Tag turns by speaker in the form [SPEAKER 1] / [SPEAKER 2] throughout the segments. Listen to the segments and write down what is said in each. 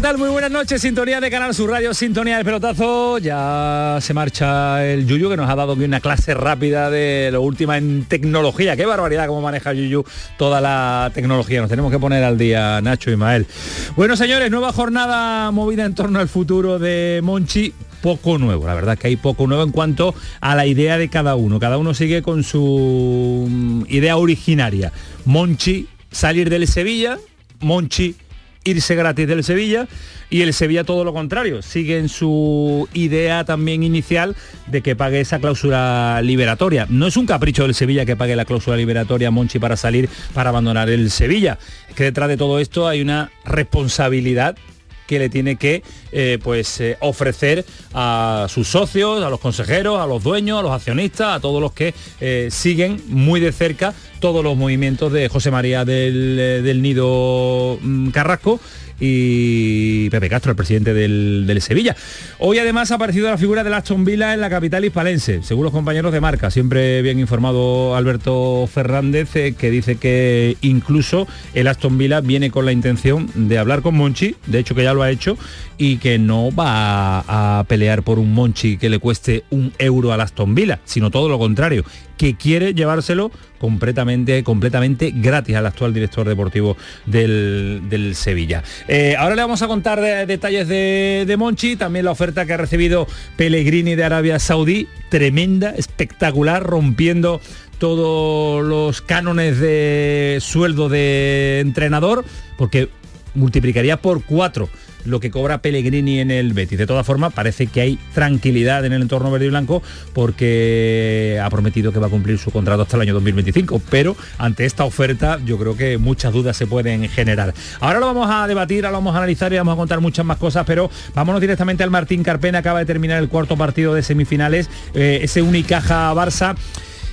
[SPEAKER 1] ¿Qué tal? Muy buenas noches, sintonía de Canal Sur Radio, sintonía del pelotazo. Ya se marcha el Yuyu que nos ha dado una clase rápida de lo última en tecnología. Qué barbaridad cómo maneja Yuyu toda la tecnología. Nos tenemos que poner al día, Nacho y Mael. Bueno, señores, nueva jornada movida en torno al futuro de Monchi poco nuevo. La verdad que hay poco nuevo en cuanto a la idea de cada uno. Cada uno sigue con su mm, idea originaria. Monchi salir del Sevilla, Monchi irse gratis del Sevilla y el Sevilla todo lo contrario, sigue en su idea también inicial de que pague esa cláusula liberatoria. No es un capricho del Sevilla que pague la cláusula liberatoria Monchi para salir, para abandonar el Sevilla. Es que detrás de todo esto hay una responsabilidad que le tiene que eh, pues, eh, ofrecer a sus socios, a los consejeros, a los dueños, a los accionistas, a todos los que eh, siguen muy de cerca todos los movimientos de José María del, del Nido mm, Carrasco y Pepe Castro, el presidente del, Sevilla. Hoy además ha aparecido la figura de Aston Villa en la capital hispalense, según los compañeros de marca. Siempre bien informado Alberto Fernández, eh, que dice que incluso el Aston Villa viene con la intención de hablar con Monchi, de hecho que ya lo ha hecho, y que no va a, pelear por un Monchi que le cueste un euro al Aston Villa, sino todo lo contrario, que quiere llevárselo completamente, completamente gratis al actual director deportivo del, Sevilla. Eh, ahora le vamos a contar detalles de, de, Monchi, también la oferta que ha recibido Pellegrini de Arabia Saudí, tremenda, espectacular, rompiendo todos los cánones de sueldo de entrenador, porque multiplicaría por cuatro lo que cobra Pellegrini en el Betis. De todas formas, parece que hay tranquilidad en el entorno verde y blanco porque ha prometido que va a cumplir su contrato hasta el año 2025, pero ante esta oferta yo creo que muchas dudas se pueden generar. Ahora lo vamos a debatir, ahora lo vamos a analizar y vamos a contar muchas más cosas, pero vámonos directamente al Martín Carpena, acaba de terminar el cuarto partido de semifinales, eh, ese Unicaja Barça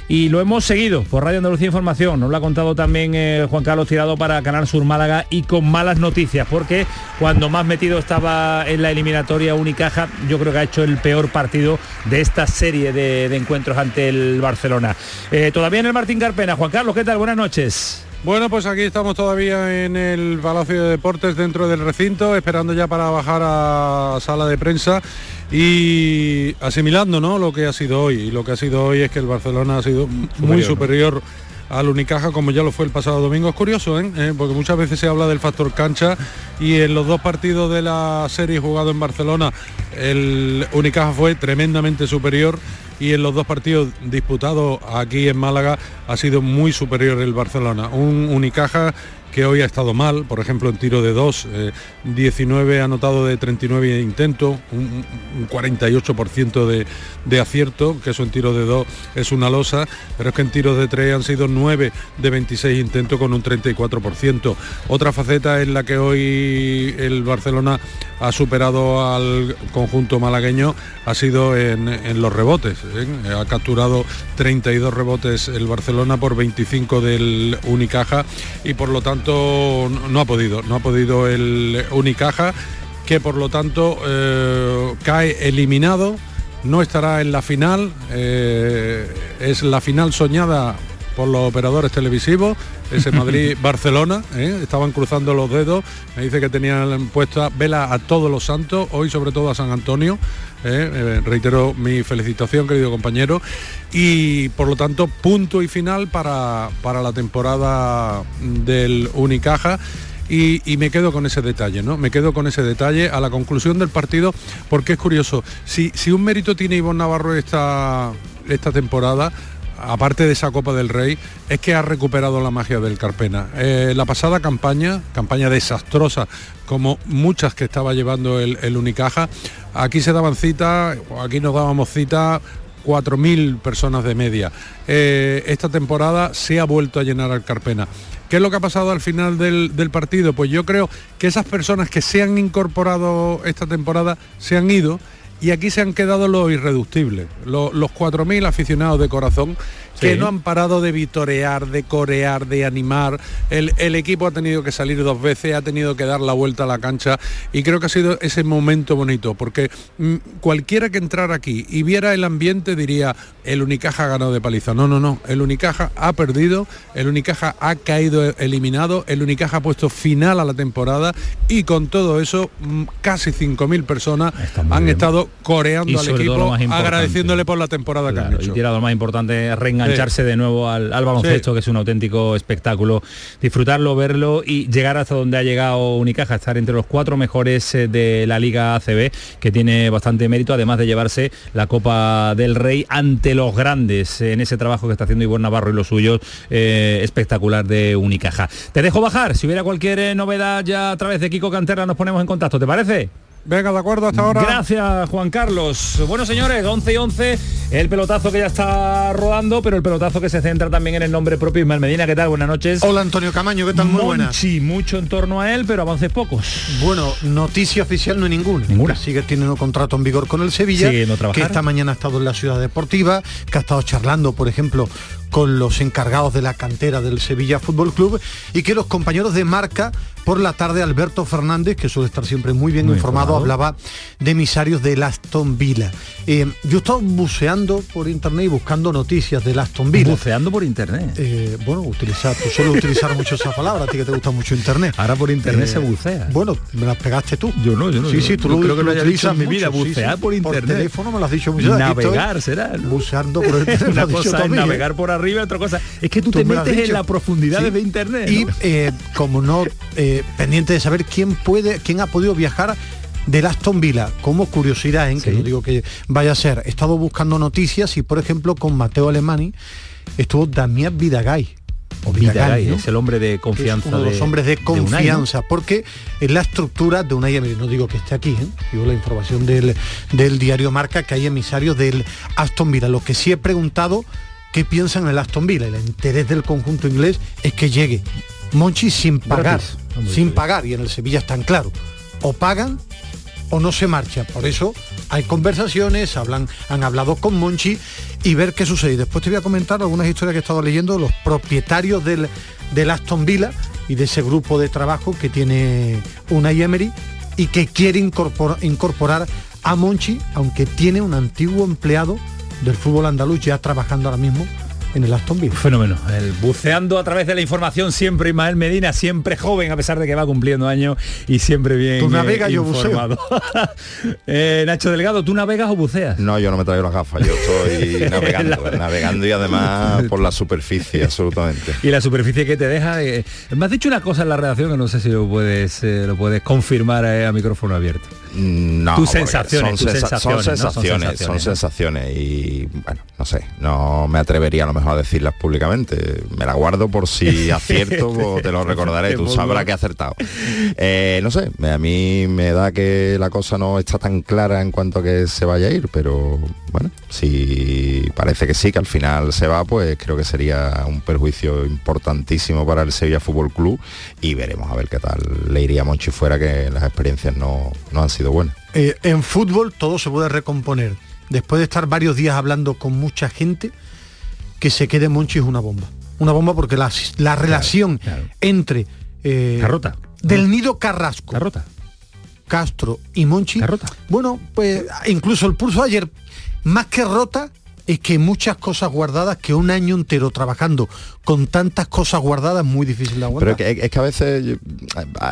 [SPEAKER 1] y lo hemos seguido por Radio Andalucía Información. Nos lo ha contado también eh, Juan Carlos Tirado para Canal Sur Málaga y con malas noticias, porque cuando más metido estaba en la eliminatoria Unicaja, yo creo que ha hecho el peor partido de esta serie de, encuentros ante el Barcelona. Eh, todavía en el Martín Carpena. Juan Carlos, ¿qué tal? Buenas noches.
[SPEAKER 2] Bueno, pues aquí estamos todavía en el Palacio de Deportes dentro del recinto, esperando ya para bajar a sala de prensa y asimilando ¿no? lo que ha sido hoy. Y lo que ha sido hoy es que el Barcelona ha sido muy superior al Unicaja como ya lo fue el pasado domingo. Es curioso, ¿eh? ¿eh? porque muchas veces se habla del factor cancha y en los dos partidos de la serie jugado en Barcelona el Unicaja fue tremendamente superior y en los dos partidos disputados aquí en Málaga ha sido muy superior el Barcelona. Un Unicaja que hoy ha estado mal, por ejemplo en tiro de 2, 19 anotado de 39 intentos, un, 48% de, de, acierto, que eso en tiro de 2 es una losa, pero es que en tiros de 3 han sido 9 de 26 intentos con un 34%. Otra faceta en la que hoy el Barcelona ha superado al conjunto malagueño ha sido en, los rebotes. ¿eh? Ha capturado 32 rebotes el Barcelona por 25 del Unicaja y por lo tanto no ha podido, no ha podido el Unicaja que por lo tanto eh, cae eliminado, no estará en la final, eh, es la final soñada por los operadores televisivos, ese Madrid-Barcelona, ¿eh? estaban cruzando los dedos, me dice que tenían puesta vela a todos los santos, hoy sobre todo a San Antonio, ¿eh? Eh, reitero mi felicitación querido compañero, y por lo tanto punto y final para, para la temporada del Unicaja. Y, me quedo con ese detalle, ¿no? Me quedo con ese detalle a la conclusión del partido, porque es curioso, si, si un mérito tiene Ivonne Navarro esta, esta temporada, aparte de esa Copa del Rey, es que ha recuperado la magia del Carpena. Eh, la pasada campaña, campaña desastrosa, como muchas que estaba llevando el, Unicaja, aquí se daban cita, aquí nos dábamos cita 4.000 personas de media. Eh, esta temporada se ha vuelto a llenar al Carpena. ¿Qué es lo que ha pasado al final del, partido? Pues yo creo que esas personas que se han incorporado esta temporada se han ido y aquí se han quedado los irreductibles, los, los 4.000 aficionados de corazón que no han parado de vitorear, de corear, de animar. El, el, equipo ha tenido que salir dos veces, ha tenido que dar la vuelta a la cancha y creo que ha sido ese momento bonito, porque mmm, cualquiera que entrara aquí y viera el ambiente diría, el Unicaja ha ganado de paliza. No, no, no, el Unicaja ha perdido, el Unicaja ha caído eliminado, el Unicaja ha puesto final a la temporada y con todo eso mmm, casi 5.000 personas han bien. estado coreando al equipo, agradeciéndole por la temporada claro, que han hecho.
[SPEAKER 1] Y tirado lo más importante, engancharse sí. de nuevo al, al baloncesto, sí. que es un auténtico espectáculo, disfrutarlo, verlo y llegar hasta donde ha llegado Unicaja, estar entre los cuatro mejores eh, de la Liga ACB, que tiene bastante mérito, además de llevarse la Copa del Rey ante los grandes en ese trabajo que está haciendo Ivor Navarro y los suyos, eh, espectacular de Unicaja. Te dejo bajar, si hubiera cualquier eh, novedad ya a través de Kiko Cantera nos ponemos en contacto, ¿te parece?
[SPEAKER 2] Venga, de acuerdo, hasta ahora.
[SPEAKER 1] Gracias, Juan Carlos. Bueno, señores, 11 y 11, el pelotazo que ya está rodando, pero el pelotazo que se centra también en el nombre propio. Ismael Medina, ¿qué tal? Buenas noches.
[SPEAKER 3] Hola, Antonio Camaño, ¿qué tal? Muy buenas.
[SPEAKER 1] Sí, mucho en torno a él, pero avances pocos.
[SPEAKER 3] Bueno, noticia oficial no hay ninguna.
[SPEAKER 1] Ninguna.
[SPEAKER 3] Sigue teniendo contrato en vigor con el Sevilla,
[SPEAKER 1] Sigue
[SPEAKER 3] que esta mañana ha estado en la ciudad deportiva, que ha estado charlando, por ejemplo, con los encargados de la cantera del Sevilla Fútbol Club y que los compañeros de marca por la tarde Alberto Fernández, que suele estar siempre muy bien muy informado, informado, hablaba de emisarios del Aston Villa. Eh, yo he estado buceando por internet y buscando noticias del Aston Villa.
[SPEAKER 1] ¿Buceando por internet?
[SPEAKER 3] Eh, bueno, utilizar, tú sueles utilizar mucho esa palabra, a ti que te gusta mucho internet.
[SPEAKER 1] Ahora por internet eh, se bucea.
[SPEAKER 3] Bueno, me las pegaste tú.
[SPEAKER 1] Yo no, yo no.
[SPEAKER 3] Sí, sí, tú lo,
[SPEAKER 1] creo que lo,
[SPEAKER 3] lo
[SPEAKER 1] dicho en mi vida, bucear sí, sí. por internet.
[SPEAKER 3] Por teléfono me lo has dicho mucho.
[SPEAKER 1] Navegar será. ¿no?
[SPEAKER 3] Buceando por internet.
[SPEAKER 1] Una cosa es navegar por arriba, otra cosa. Es que tú, tú te metes en las profundidades de internet.
[SPEAKER 3] Y como no, pendiente de saber quién puede, quién ha podido viajar del Aston Villa, como curiosidad, en ¿eh? que no digo que vaya a ser, he estado buscando noticias y por ejemplo con Mateo Alemani estuvo Damián Vidagay.
[SPEAKER 1] O Vidagay, ¿no? es el hombre de confianza.
[SPEAKER 3] Es uno de, los hombres de confianza, de Unai, ¿no? porque es la estructura de Unai Emery. No digo que esté aquí, ¿eh? digo la información del, del diario Marca que hay emisarios del Aston Villa. Lo que sí he preguntado qué piensan en el Aston Villa. El interés del conjunto inglés es que llegue Monchi sin pagar, sin pagar, y en el Sevilla están claro, o pagan o no se marcha. Por eso hay conversaciones, hablan, han hablado con Monchi y ver qué sucede. Y después te voy a comentar algunas historias que he estado leyendo, los propietarios del, del Aston Villa y de ese grupo de trabajo que tiene Unai Emery y que quiere incorporar, incorporar a Monchi, aunque tiene un antiguo empleado del fútbol andaluz ya trabajando ahora mismo en el Aston Villa.
[SPEAKER 1] Fenómeno. El buceando a través de la información siempre Ismael Medina, siempre joven a pesar de que va cumpliendo años y siempre bien
[SPEAKER 3] ¿Tú navegas,
[SPEAKER 1] eh,
[SPEAKER 3] yo informado.
[SPEAKER 1] eh, Nacho Delgado, ¿tú navegas o buceas?
[SPEAKER 4] No, yo no me traigo las gafas, yo estoy navegando, la... navegando y además por la superficie, absolutamente.
[SPEAKER 1] Y la superficie que te deja. Eh, me has dicho una cosa en la redacción que no sé si lo puedes eh, lo puedes confirmar a micrófono abierto.
[SPEAKER 4] No,
[SPEAKER 1] tus sensaciones,
[SPEAKER 4] son,
[SPEAKER 1] tus
[SPEAKER 4] sensaciones,
[SPEAKER 1] son,
[SPEAKER 4] sensaciones, ¿no? son sensaciones, son sensaciones y bueno, no sé, no me atrevería a lo mejor a decirlas públicamente. Me la guardo por si acierto o te lo recordaré, tú sabrás que he acertado. Eh, no sé, a mí me da que la cosa no está tan clara en cuanto a que se vaya a ir, pero bueno, si parece que sí, que al final se va, pues creo que sería un perjuicio importantísimo para el Sevilla Fútbol Club y veremos a ver qué tal le iría a Monchi fuera, que las experiencias no, no han sido
[SPEAKER 3] Eh, en fútbol todo se puede recomponer. Después de estar varios días hablando con mucha gente, que se quede Monchi es una bomba. Una bomba porque la, la relación claro, claro. entre
[SPEAKER 1] eh, Carrota.
[SPEAKER 3] del nido Carrasco,
[SPEAKER 1] Carrota.
[SPEAKER 3] Castro y Monchi.
[SPEAKER 1] Carrota.
[SPEAKER 3] Bueno, pues incluso el pulso ayer, más que rota, es que muchas cosas guardadas que un año entero trabajando con tantas cosas guardadas es muy difícil de aguantar.
[SPEAKER 4] Pero es que, es que, a veces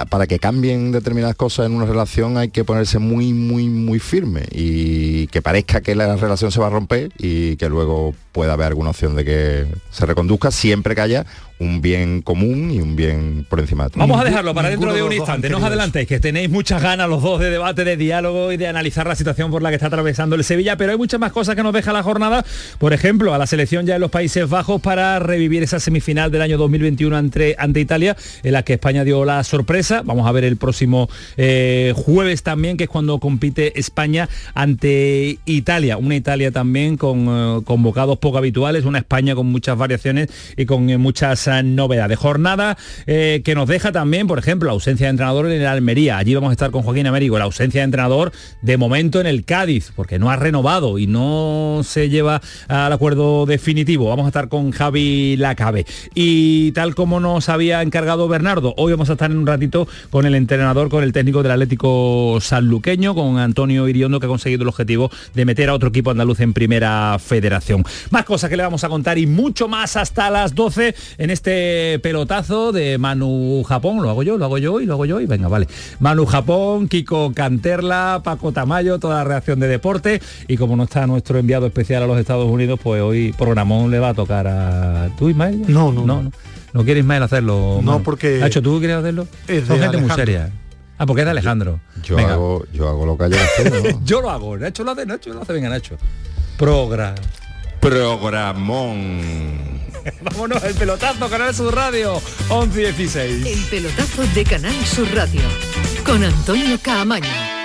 [SPEAKER 4] para que cambien determinadas cosas en una relación hay que ponerse muy, muy, muy firme y que parezca que la relación se va a romper y que luego puede haber alguna opción de que se reconduzca siempre que haya un bien común y un bien por encima de todo.
[SPEAKER 1] Vamos a dejarlo para dentro de un instante. No os adelantéis, que tenéis muchas ganas los dos de debate, de diálogo y de analizar la situación por la que está atravesando el Sevilla, pero hay muchas más cosas que nos deja la jornada. Por ejemplo, a la selección ya en los Países Bajos para revivir esa semifinal del año 2021 ante, ante Italia, en la que España dio la sorpresa. Vamos a ver el próximo eh, jueves también, que es cuando compite España ante Italia. Una Italia también con eh, convocados poco habituales, una España con muchas variaciones y con eh, muchas novedad de Jornada eh, que nos deja también, por ejemplo, la ausencia de entrenador en el Almería. Allí vamos a estar con Joaquín Américo. La ausencia de entrenador de momento en el Cádiz, porque no ha renovado y no se lleva al acuerdo definitivo. Vamos a estar con Javi Lacabe. Y tal como nos había encargado Bernardo, hoy vamos a estar en un ratito con el entrenador, con el técnico del Atlético sanluqueño, con Antonio Iriondo, que ha conseguido el objetivo de meter a otro equipo andaluz en primera federación. Más cosas que le vamos a contar y mucho más hasta las 12 en este pelotazo de Manu Japón, lo hago yo, lo hago yo y lo hago yo y venga, vale. Manu Japón, Kiko Canterla, Paco Tamayo, toda la reacción de deporte y como no está nuestro enviado especial a los Estados Unidos, pues hoy programón le va a tocar a tú Ismael.
[SPEAKER 3] No, no, no.
[SPEAKER 1] ¿No quieres Ismael hacerlo?
[SPEAKER 3] No, porque...
[SPEAKER 1] hecho ¿tú quieres hacerlo?
[SPEAKER 3] Es
[SPEAKER 1] Son gente muy seria. Ah, porque es de Alejandro.
[SPEAKER 4] Yo, hago, yo hago lo que haya que hacer,
[SPEAKER 1] yo lo hago, Nacho lo hace, Nacho lo hace, venga Nacho. Progra.
[SPEAKER 4] Programón.
[SPEAKER 1] Vámonos, el pelotazo, Canal Sur Radio, 11 y 16.
[SPEAKER 5] El pelotazo de Canal Sur Radio, con Antonio Caamaño.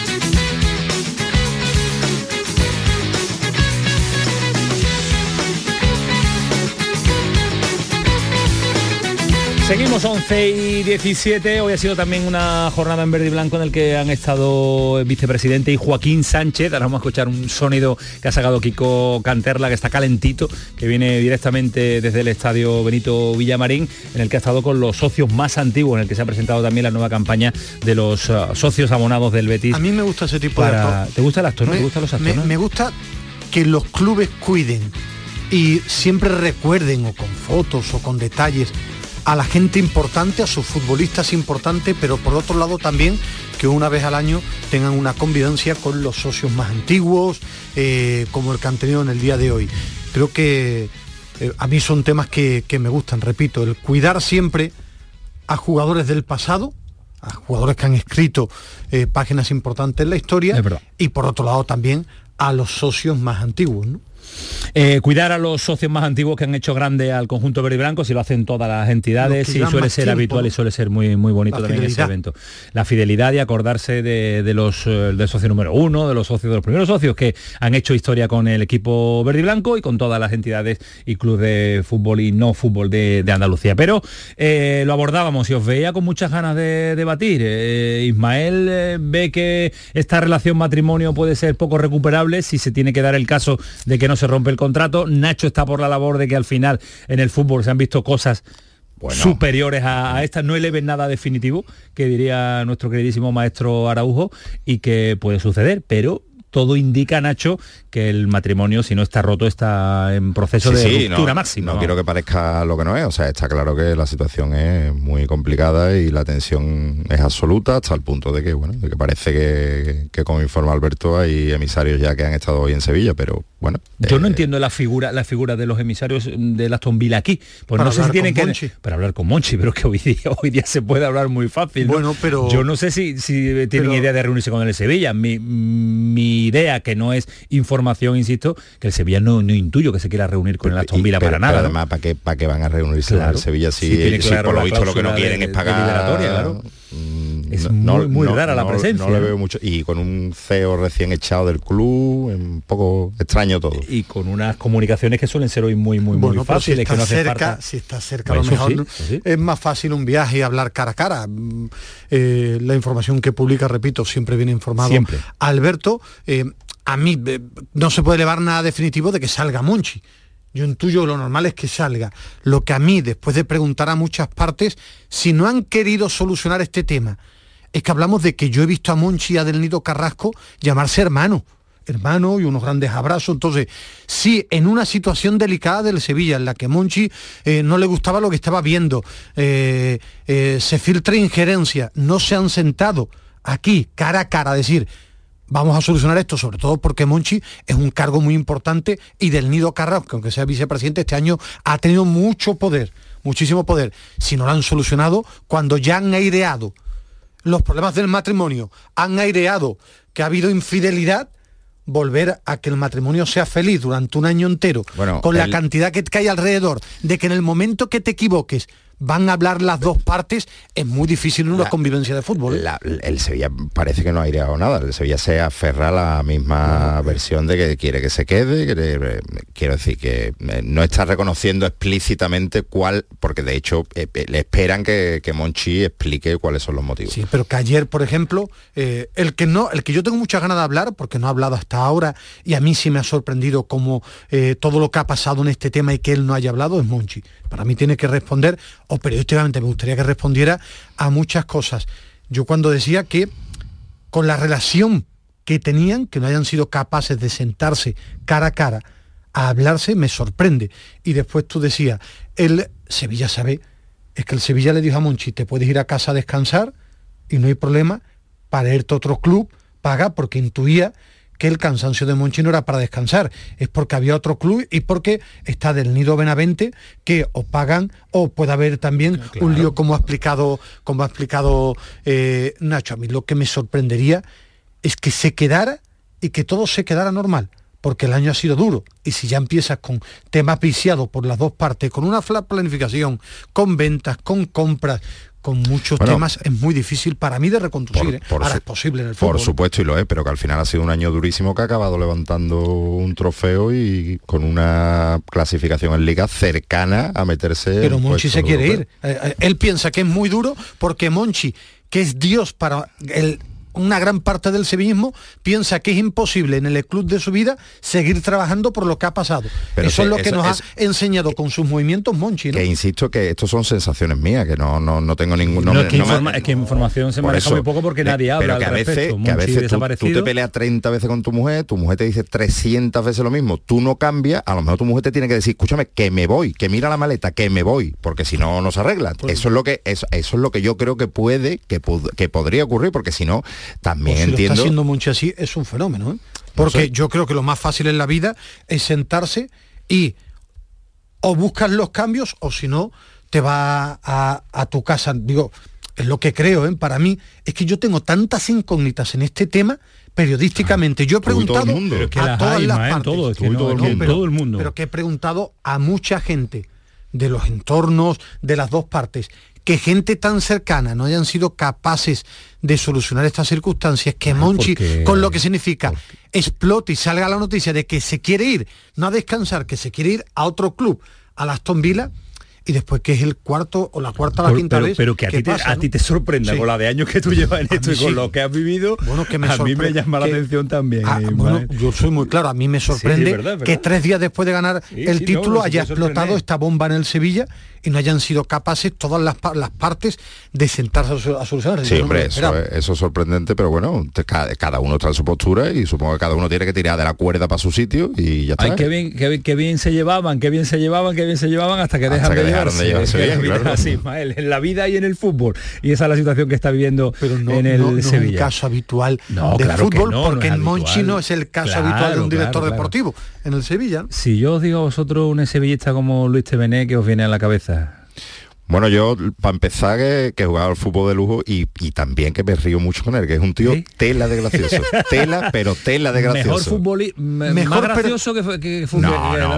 [SPEAKER 1] Seguimos 11 y 17. Hoy ha sido también una jornada en verde y blanco en el que han estado el vicepresidente y Joaquín Sánchez. Ahora vamos a escuchar un sonido que ha sacado Kiko Canterla, que está calentito, que viene directamente desde el estadio Benito Villamarín, en el que ha estado con los socios más antiguos, en el que se ha presentado también la nueva campaña de los uh, socios abonados del Betis.
[SPEAKER 3] A mí me gusta ese tipo de
[SPEAKER 1] para...
[SPEAKER 3] acto.
[SPEAKER 1] ¿Te gusta el acto, no?
[SPEAKER 3] Me-
[SPEAKER 1] ¿Te gustan los
[SPEAKER 3] me,
[SPEAKER 1] no?
[SPEAKER 3] me gusta que los clubes cuiden y siempre recuerden o con fotos o con detalles a la gente importante, a sus futbolistas importantes, pero por otro lado también que una vez al año tengan una convivencia con los socios más antiguos, eh, como el que han tenido en el día de hoy. Creo que eh, a mí son temas que, que me gustan, repito, el cuidar siempre a jugadores del pasado, a jugadores que han escrito eh, páginas importantes en la historia, y por otro lado también a los socios más antiguos. ¿no?
[SPEAKER 1] Eh, cuidar a los socios más antiguos que han hecho grande al conjunto verde y blanco, si lo hacen todas las entidades, y suele ser
[SPEAKER 3] tiempo,
[SPEAKER 1] habitual y suele ser muy, muy bonito
[SPEAKER 3] La
[SPEAKER 1] también ese
[SPEAKER 3] fidelidad.
[SPEAKER 1] evento. La fidelidad y acordarse de, de los eh, del socio número uno, de los socios de los primeros socios que han hecho historia con el equipo verde y blanco y con todas las entidades y clubes de fútbol y no fútbol de, de Andalucía. Pero eh, lo abordábamos y os veía con muchas ganas de debatir. Eh, Ismael ve que esta relación matrimonio puede ser poco recuperable si se tiene que dar el caso de que no se rompe el contrato. Nacho está por la labor de que al final en el fútbol se han visto cosas
[SPEAKER 4] Bueno.
[SPEAKER 1] superiores a, a estas. No le ven nada definitivo, que diría nuestro queridísimo maestro Araujo, y que puede suceder, pero todo indica, Nacho, que el matrimonio, si no está roto, está en proceso de ruptura máxima.
[SPEAKER 4] No, quiero que parezca lo que no es, o sea, está claro que la situación es muy complicada y la tensión es absoluta hasta el punto de que, bueno, de que parece que, que como informa Alberto, hay emisarios ya que han estado hoy en Sevilla, pero bueno.
[SPEAKER 1] Yo no eh, entiendo la figura, la figura de los emisarios de Aston Villa aquí. Pues no sé si tienen que para hablar con Monchi, pero que hoy día, hoy día se puede hablar muy fácil.
[SPEAKER 3] Bueno, pero
[SPEAKER 1] yo no sé si, si tienen idea de reunirse con el Sevilla. Mi, mi, idea, que no es información, insisto, que el Sevilla no, no intuyo que se quiera reunir con el Aston Villa para nada.
[SPEAKER 4] además, ¿para qué, para qué van a reunirse con el Sevilla si, por lo visto lo que no quieren es pagar
[SPEAKER 1] claro. Mm, es muy, muy rara la presencia.
[SPEAKER 4] No, le veo mucho. Y con un CEO recién echado del club, un poco extraño todo.
[SPEAKER 1] Y con unas comunicaciones que suelen ser hoy muy, muy, muy fáciles.
[SPEAKER 3] Si está
[SPEAKER 1] cerca,
[SPEAKER 3] si está cerca, a lo mejor es más fácil un viaje y hablar cara a cara. Mm, eh, la información que publica, repito, siempre viene informado.
[SPEAKER 1] Siempre.
[SPEAKER 3] Alberto, eh, a mí eh, no se puede elevar nada definitivo de que salga Monchi. Yo intuyo lo normal es que salga. Lo que a mí, después de preguntar a muchas partes, si no han querido solucionar este tema, es que hablamos de que yo he visto a Monchi y a Del Nido Carrasco llamarse hermano hermano y unos grandes abrazos. Entonces, si en una situación delicada del Sevilla, en la que Monchi eh, no le gustaba lo que estaba viendo, eh, se filtra injerencia, no se han sentado aquí cara a cara a decir, vamos a solucionar esto, sobre todo porque Monchi es un cargo muy importante y del Nido Carrasco, aunque sea vicepresidente, este año ha tenido mucho poder, muchísimo poder. Si no lo han solucionado, cuando ya han aireado los problemas del matrimonio, han aireado que ha habido infidelidad, volver a que el matrimonio sea feliz durante un año entero, con la cantidad que hay alrededor, de que en el momento que te equivoques van a hablar las dos partes, es muy difícil en una convivencia de fútbol.
[SPEAKER 4] ¿eh? el Sevilla parece que no ha aireado nada, el Sevilla se aferra a la misma versión de que quiere que se quede, quiero decir que eh, no está reconociendo explícitamente cuál, porque de hecho eh, le esperan que, que, Monchi explique cuáles son los motivos.
[SPEAKER 3] Sí, pero que ayer, por ejemplo, el que no, el que yo tengo muchas ganas de hablar, porque no ha hablado hasta ahora, y a mí sí me ha sorprendido como todo lo que ha pasado en este tema y que él no haya hablado, es Monchi. Para mí tiene que responder o periodísticamente me gustaría que respondiera a muchas cosas. Yo cuando decía que con la relación que tenían, que no hayan sido capaces de sentarse cara a cara a hablarse, me sorprende. Y después tú decías, el Sevilla sabe, es que el Sevilla le dijo a Monchi, te puedes ir a casa a descansar y no hay problema, para irte a otro club, paga, porque intuía que el cansancio de Monchi no era para descansar, es porque había otro club y porque está del Nido Benavente que o pagan o puede haber también un lío como ha explicado, como ha explicado eh, Nacho. A mí lo que me sorprendería es que se quedara y que todo se quedara normal porque el año ha sido duro. Y si ya empiezas con temas viciados por las dos partes, con una planificación, con ventas, con compras, con muchos temas es muy difícil para mí de reconducir. ¿eh? Ahora es posible en el fútbol.
[SPEAKER 4] Por supuesto y lo es, pero que al final ha sido un año durísimo que ha acabado levantando un trofeo y con una clasificación en liga cercana a meterse.
[SPEAKER 3] Pero Monchi se quiere ir. Eh, eh, él piensa que es muy duro porque Monchi, que es Dios para el una gran parte del sevillismo piensa que es imposible en el club de su vida seguir trabajando por lo que ha pasado. eso es lo que nos ha enseñado con sus movimientos Monchi.
[SPEAKER 4] Que insisto que estos son sensaciones mías, que no, no, no tengo ningún...
[SPEAKER 1] No, es, que información se maneja muy poco porque nadie habla.
[SPEAKER 4] Pero que a veces, que a veces tú, te peleas 30 veces con tu mujer, tu mujer te dice 300 veces lo mismo, tú no cambias, a lo mejor tu mujer te tiene que decir, escúchame, que me voy, que mira la maleta, que me voy, porque si no, no se arregla. Pues eso, es lo que, eso, eso es lo que yo creo que puede, que, que podría ocurrir, porque si no, también
[SPEAKER 3] pues
[SPEAKER 4] entiendo.
[SPEAKER 3] está haciendo mucho así, es un fenómeno. ¿eh? Porque yo creo que lo más fácil en la vida es sentarse y o buscas los cambios o si no, te va a, tu casa. Digo, es lo que creo, ¿eh? para mí, es que yo tengo tantas incógnitas en este tema periodísticamente. Yo he preguntado a todas las partes.
[SPEAKER 1] todo, el mundo.
[SPEAKER 3] Pero que he preguntado a mucha gente de los entornos de las dos partes que gente tan cercana no hayan sido capaces de solucionar estas circunstancias, que Monchi, con lo que significa, explote y salga la noticia de que se quiere ir, no a descansar, que se quiere ir a otro club, a Aston Villa, y después que es el cuarto o la cuarta o la quinta
[SPEAKER 1] pero,
[SPEAKER 3] vez.
[SPEAKER 1] Pero que a, ti, te, a ti te sorprenda con la de años que tú llevas en esto y con lo que has vivido, bueno, que me a mí me llama la atención también.
[SPEAKER 3] Ah, bueno, yo soy muy claro, a mí me sorprende que tres días después de ganar el título haya explotado esta bomba en el Sevilla y no hayan sido capaces todas las, las partes de sentarse a, solucionar.
[SPEAKER 4] Sí, hombre, eso, eso, es sorprendente, pero bueno, cada, uno está en su postura y supongo que cada uno tiene que tirar de la cuerda para su sitio y ya está.
[SPEAKER 1] Ay, qué bien, qué, bien se llevaban, qué bien se llevaban, qué bien se llevaban hasta que dejan de,
[SPEAKER 4] llevarse,
[SPEAKER 1] así, en la vida y en el fútbol. Y esa es la situación que está viviendo en el
[SPEAKER 3] no,
[SPEAKER 1] Sevilla.
[SPEAKER 3] es un caso habitual del fútbol, porque en Monchi no es el caso habitual de un director deportivo en el Sevilla.
[SPEAKER 1] Si yo os digo a vosotros un sevillista como Luis Tevené, que os viene a la cabeza?
[SPEAKER 4] Bueno, yo, para empezar, que, que jugaba al fútbol de lujo y, también que me río mucho con él, que es un tío tela de gracioso. tela, pero tela de gracioso.
[SPEAKER 1] Mejor futbolista, mejor gracioso que, que
[SPEAKER 4] No, no,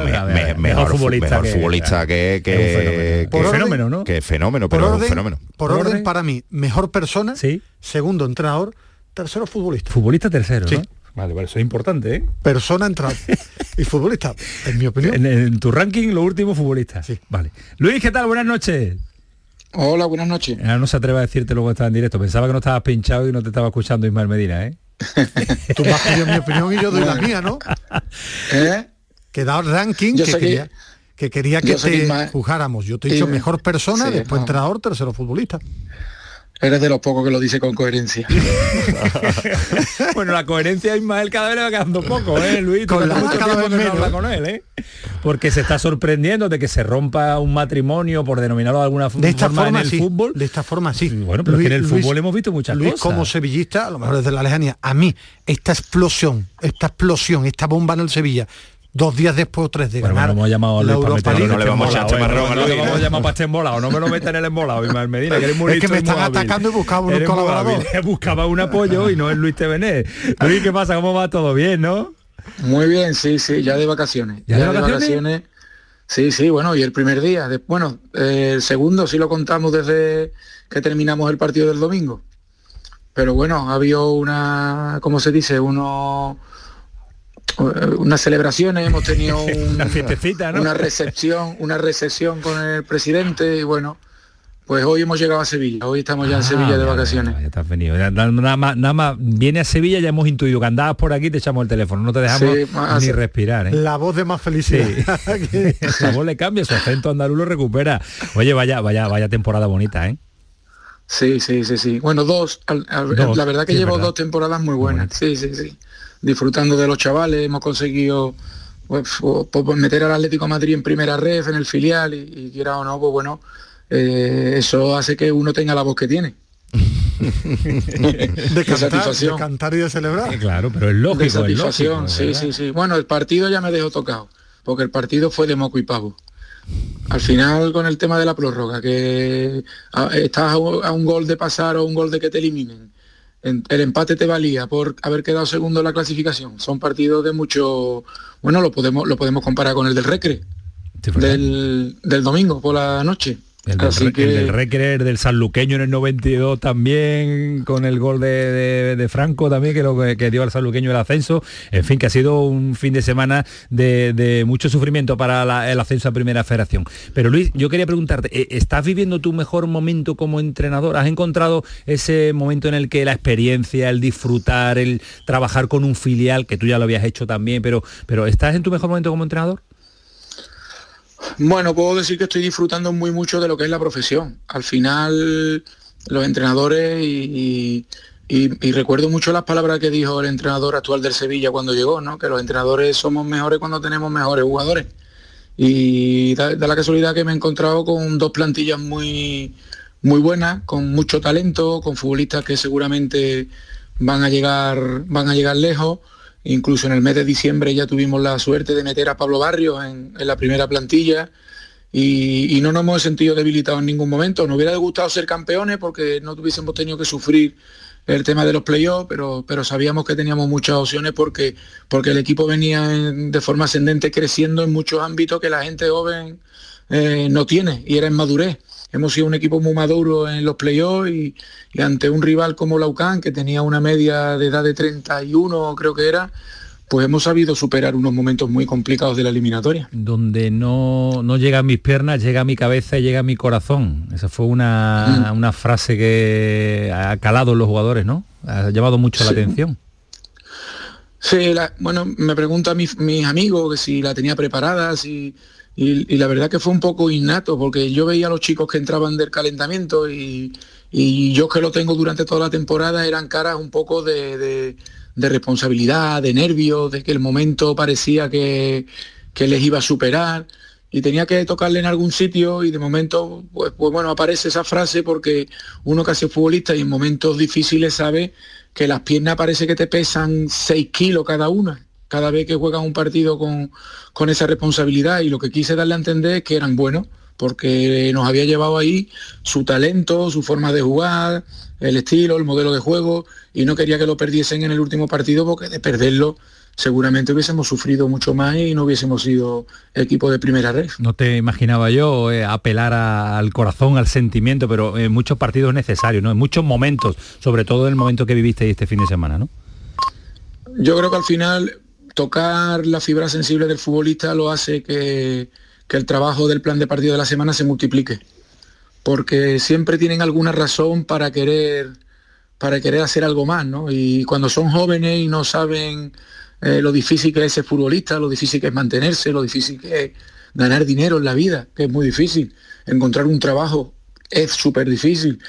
[SPEAKER 4] mejor, futbolista, mejor futbolista que, que,
[SPEAKER 1] que, fenómeno, ¿no?
[SPEAKER 4] Que fenómeno, pero un fenómeno.
[SPEAKER 3] Por orden, para mí, mejor persona, ¿Sí? segundo entrenador, tercero futbolista.
[SPEAKER 1] Futbolista tercero, ¿no? Vale, vale, eso es importante, ¿eh?
[SPEAKER 3] Persona entrada y futbolista, en mi opinión.
[SPEAKER 1] En, tu ranking, lo último, futbolista. Sí. Vale. Luis, ¿qué tal? Buenas noches.
[SPEAKER 6] Hola, buenas noches.
[SPEAKER 1] Ahora no se atreve a decirte luego que estaba en directo. Pensaba que no estabas pinchado y no te estaba escuchando Ismael Medina, ¿eh?
[SPEAKER 3] Tú me has pedido mi opinión y yo doy la mía, ¿no?
[SPEAKER 6] ¿Eh?
[SPEAKER 3] Que da ranking que, quería, que quería que te juzgáramos. Yo te he dicho mejor persona, después entrenador, tercero futbolista.
[SPEAKER 6] Eres de los pocos que lo dice con coherencia.
[SPEAKER 1] bueno, la coherencia a Ismael cada vez le va quedando poco, ¿eh, Luis?
[SPEAKER 3] Con la mucho cada vez menos.
[SPEAKER 1] habla con él, ¿eh? Porque se está sorprendiendo de que se rompa un matrimonio, por denominarlo de alguna
[SPEAKER 3] de esta
[SPEAKER 1] forma,
[SPEAKER 3] en
[SPEAKER 1] el fútbol.
[SPEAKER 3] De esta forma, sí.
[SPEAKER 1] Bueno, pero es que en el fútbol hemos visto muchas
[SPEAKER 3] Luis,
[SPEAKER 1] cosas.
[SPEAKER 3] como sevillista, a lo mejor desde la lejanía, a mí, esta explosión, esta explosión, esta bomba en el Sevilla, dos días después o tres de
[SPEAKER 1] bueno,
[SPEAKER 3] ganar
[SPEAKER 1] no hemos llamado a
[SPEAKER 3] la
[SPEAKER 1] Luis
[SPEAKER 3] Europa
[SPEAKER 1] League,
[SPEAKER 4] no le vamos a echar chamarrón
[SPEAKER 1] no le vamos a llamar para este embolado. No me lo metan en el embolado Ismael Medina que eres muy
[SPEAKER 3] es que me están atacando y buscaba un colaborador
[SPEAKER 1] buscaba un apoyo y no es Luis Tevené. Luis ¿qué pasa? ¿cómo va todo bien? ¿no?
[SPEAKER 6] muy bien sí sí ya de vacaciones.
[SPEAKER 1] Ya, de vacaciones?
[SPEAKER 6] sí sí bueno y el primer día bueno eh, el segundo sí lo contamos desde que terminamos el partido del domingo. Pero bueno ha habido una ¿cómo se dice? uno unas celebraciones, hemos tenido una recepción, una recepción con el presidente y bueno, pues hoy hemos llegado a Sevilla, hoy estamos ya en ah, Sevilla de vacaciones.
[SPEAKER 1] Ya, estás venido. Nada más, nada más viene a Sevilla, ya hemos intuido que andabas por aquí, te echamos el teléfono, no te dejamos ni respirar. ¿eh?
[SPEAKER 3] La voz de más felicidad.
[SPEAKER 1] la voz le cambia, su acento andaluz lo recupera. Oye, vaya, vaya, vaya temporada bonita, ¿eh?
[SPEAKER 6] Sí, sí, sí, sí. Bueno, dos. la verdad que llevo dos temporadas muy buenas. Sí, sí, sí disfrutando de los chavales, hemos conseguido pues, pues, meter al Atlético Madrid en primera red, en el filial, y, quiera o no, pues bueno, eh, eso hace que uno tenga la voz que tiene.
[SPEAKER 3] de, cantar, de cantar y de celebrar.
[SPEAKER 1] Claro, pero es lógico. De
[SPEAKER 6] satisfacción, sí, sí, sí. Bueno, el partido ya me dejó tocado, porque el partido fue de moco y pavo. Al final con el tema de la prórroga, que estás a un gol de pasar o un gol de que te eliminen el empate te valía por haber quedado segundo en la clasificación. Son partidos de mucho, bueno, lo podemos, lo podemos comparar con el del Recre, del, del domingo por la noche.
[SPEAKER 1] El del, Recreer del Sanluqueño en el 92 también, con el gol de, Franco también, que lo que, dio al Sanluqueño el ascenso. En fin, que ha sido un fin de semana de, mucho sufrimiento para el ascenso a Primera Federación. Pero Luis, yo quería preguntarte, ¿e, ¿estás viviendo tu mejor momento como entrenador? ¿Has encontrado ese momento en el que la experiencia, el disfrutar, el trabajar con un filial, que tú ya lo habías hecho también, pero, pero ¿estás en tu mejor momento como entrenador?
[SPEAKER 6] Bueno, puedo decir que estoy disfrutando muy mucho de lo que es la profesión. Al final, los entrenadores y, recuerdo mucho las palabras que dijo el entrenador actual del Sevilla cuando llegó, ¿no? Que los entrenadores somos mejores cuando tenemos mejores jugadores. Y da, la casualidad que me he encontrado con dos plantillas muy, muy buenas, con mucho talento, con futbolistas que seguramente van a llegar, van a llegar lejos Incluso en el mes de diciembre ya tuvimos la suerte de meter a Pablo Barrios en, la primera plantilla y, no nos hemos sentido debilitados en ningún momento. Nos hubiera gustado ser campeones porque no tuviésemos tenido que sufrir el tema de los playoffs, pero, pero sabíamos que teníamos muchas opciones porque, el equipo venía de forma ascendente creciendo en muchos ámbitos que la gente joven eh, no tiene y era en madurez hemos sido un equipo muy maduro en los playoffs y, ante un rival como Laucán, que tenía una media de edad de 31, creo que era, pues hemos sabido superar unos momentos muy complicados de la eliminatoria.
[SPEAKER 1] Donde no, no llega a mis piernas, llega mi cabeza y llega a mi corazón. Esa fue una, mm. una frase que ha calado en los jugadores, ¿no? Ha llamado mucho la atención.
[SPEAKER 6] Sí, bueno, me preguntan mis, mis amigos que si la tenía preparada, si, y, la verdad que fue un poco innato, porque yo veía a los chicos que entraban del calentamiento y, yo que lo tengo durante toda la temporada eran caras un poco de, responsabilidad, de nervios, de que el momento parecía que, les iba a superar. Y tenía que tocarle en algún sitio y de momento, pues, pues bueno, aparece esa frase porque uno que hace futbolista y en momentos difíciles sabe que las piernas parece que te pesan 6 kilos cada una cada vez que juegan un partido con, con esa responsabilidad y lo que quise darle a entender es que eran buenos, porque nos había llevado ahí su talento, su forma de jugar, el estilo, el modelo de juego, y no quería que lo perdiesen en el último partido porque de perderlo seguramente hubiésemos sufrido mucho más y no hubiésemos sido equipo de primera red.
[SPEAKER 1] No te imaginaba yo eh, apelar al corazón, al sentimiento, pero en muchos partidos es necesario, ¿no? En muchos momentos, sobre todo en el momento que viviste este fin de semana, ¿no?
[SPEAKER 6] Yo creo que al final tocar la fibra sensible del futbolista lo hace que, el trabajo del plan de partido de la semana se multiplique. Porque siempre tienen alguna razón para querer, para querer hacer algo más, ¿no? Y cuando son jóvenes y no saben eh, lo difícil que es ser futbolista, lo difícil que es mantenerse, lo difícil que es ganar dinero en la vida, que es muy difícil. Encontrar un trabajo es súper difícil.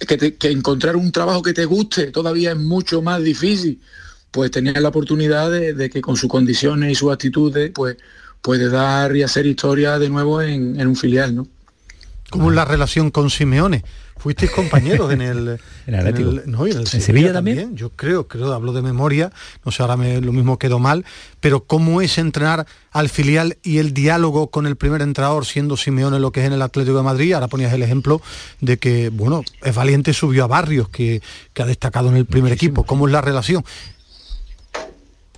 [SPEAKER 6] Que, que encontrar un trabajo que te guste todavía es mucho más difícil pues tenía la oportunidad de, que con sus condiciones y sus actitudes, pues puede dar y hacer historia de nuevo en, un filial, ¿no?
[SPEAKER 3] ¿Cómo es la relación con Simeone? Fuisteis compañeros en el,
[SPEAKER 1] en Atlético.
[SPEAKER 3] no, en, el Sevilla, también? Yo creo, creo, hablo de memoria, no sé, ahora me, lo mismo quedó mal, pero ¿cómo es entrenar al filial y el diálogo con el primer entrenador siendo Simeone lo que es en el Atlético de Madrid? Ahora ponías el ejemplo de que, bueno, es valiente, subió a Barrios, que, que ha destacado en el primer equipo. ¿Cómo es la relación?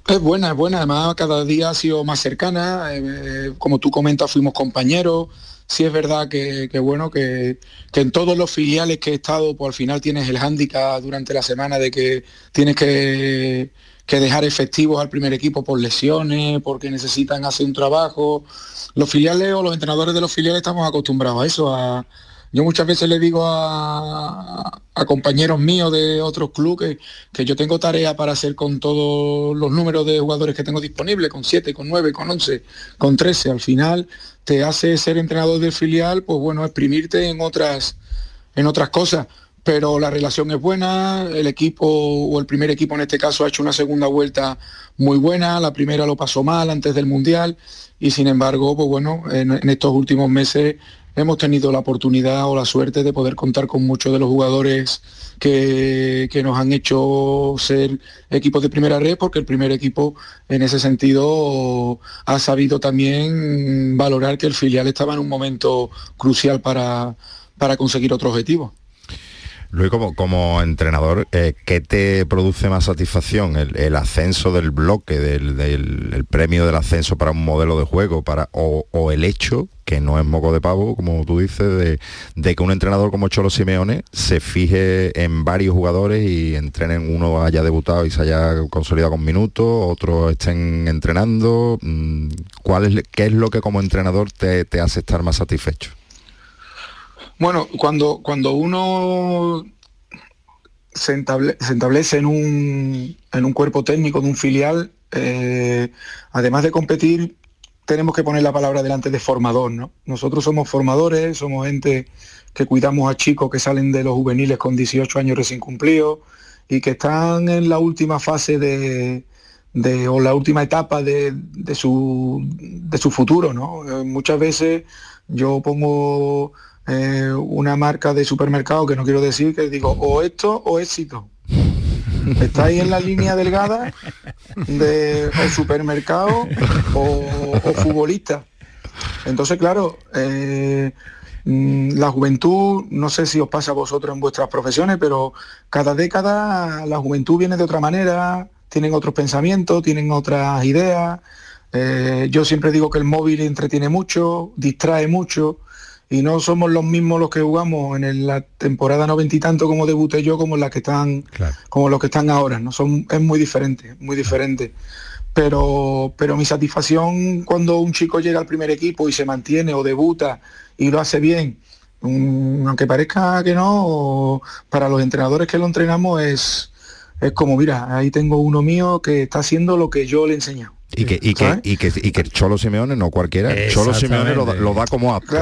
[SPEAKER 6] Es buena, es buena. Además, cada día ha sido más cercana. Eh, como tú comentas, fuimos compañeros. Sí es verdad que, bueno, que, en todos los filiales que he estado, pues al final tienes el hándicap durante la semana de que tienes que, que dejar efectivos al primer equipo por lesiones, porque necesitan hacer un trabajo. Los filiales o los entrenadores de los filiales estamos acostumbrados a eso, yo muchas veces le digo a, compañeros míos de otros clubes que, yo tengo tarea para hacer con todos los números de jugadores que tengo disponibles, con 7, con 9, con 11, con 13. Al final te hace ser entrenador del filial, pues bueno, exprimirte en otras, en otras cosas. Pero la relación es buena, el equipo o el primer equipo en este caso ha hecho una segunda vuelta muy buena, la primera lo pasó mal antes del Mundial y sin embargo, pues bueno, en estos últimos meses hemos tenido la oportunidad o la suerte de poder contar con muchos de los jugadores que, nos han hecho ser equipos de primera red, porque el primer equipo en ese sentido ha sabido también valorar que el filial estaba en un momento crucial para, para conseguir otro objetivo.
[SPEAKER 4] Luis, como, como entrenador, eh, ¿qué te produce más satisfacción? ¿El, ascenso del bloque, del, premio del ascenso para un modelo de juego, para, o, el hecho, que no es moco de pavo, como tú dices, de, que un entrenador como Cholo Simeone se fije en varios jugadores y entrenen, uno haya debutado y se haya consolidado con minutos, otros estén entrenando? Mm, ¿Cuál es, ¿Qué es lo que como entrenador te hace estar más satisfecho?
[SPEAKER 6] Bueno, cuando, cuando uno se, establece en un, en un cuerpo técnico de un filial, eh, además de competir, tenemos que poner la palabra delante de formador, ¿no? Nosotros somos formadores, somos gente que cuidamos a chicos que salen de los juveniles con 18 años recién cumplidos y que están en la última fase de, o la última etapa de, su, de su futuro, ¿no? Eh, muchas veces yo pongo eh, una marca de supermercado que no quiero decir, que digo o esto o éxito. Está en la línea delgada de o supermercado o, futbolista. Entonces, claro, eh, mm, la juventud, no sé si os pasa a vosotros en vuestras profesiones, pero cada década la juventud viene de otra manera, tienen otros pensamientos, tienen otras ideas. Eh, yo siempre digo que el móvil entretiene mucho, distrae mucho y no somos los mismos los que jugamos en la temporada noventa y tanto como debuté yo como las que están como los que están ahora no son es muy diferente muy diferente. Pero pero mi satisfacción cuando un chico llega al primer equipo y se mantiene o debuta y lo hace bien aunque parezca que no para los entrenadores que lo entrenamos es es como mira ahí tengo uno mío que está haciendo lo que yo le he
[SPEAKER 4] y que, y, que, y, que, y que, Cholo Simeone, no cualquiera, Cholo Simeone lo, da como apto.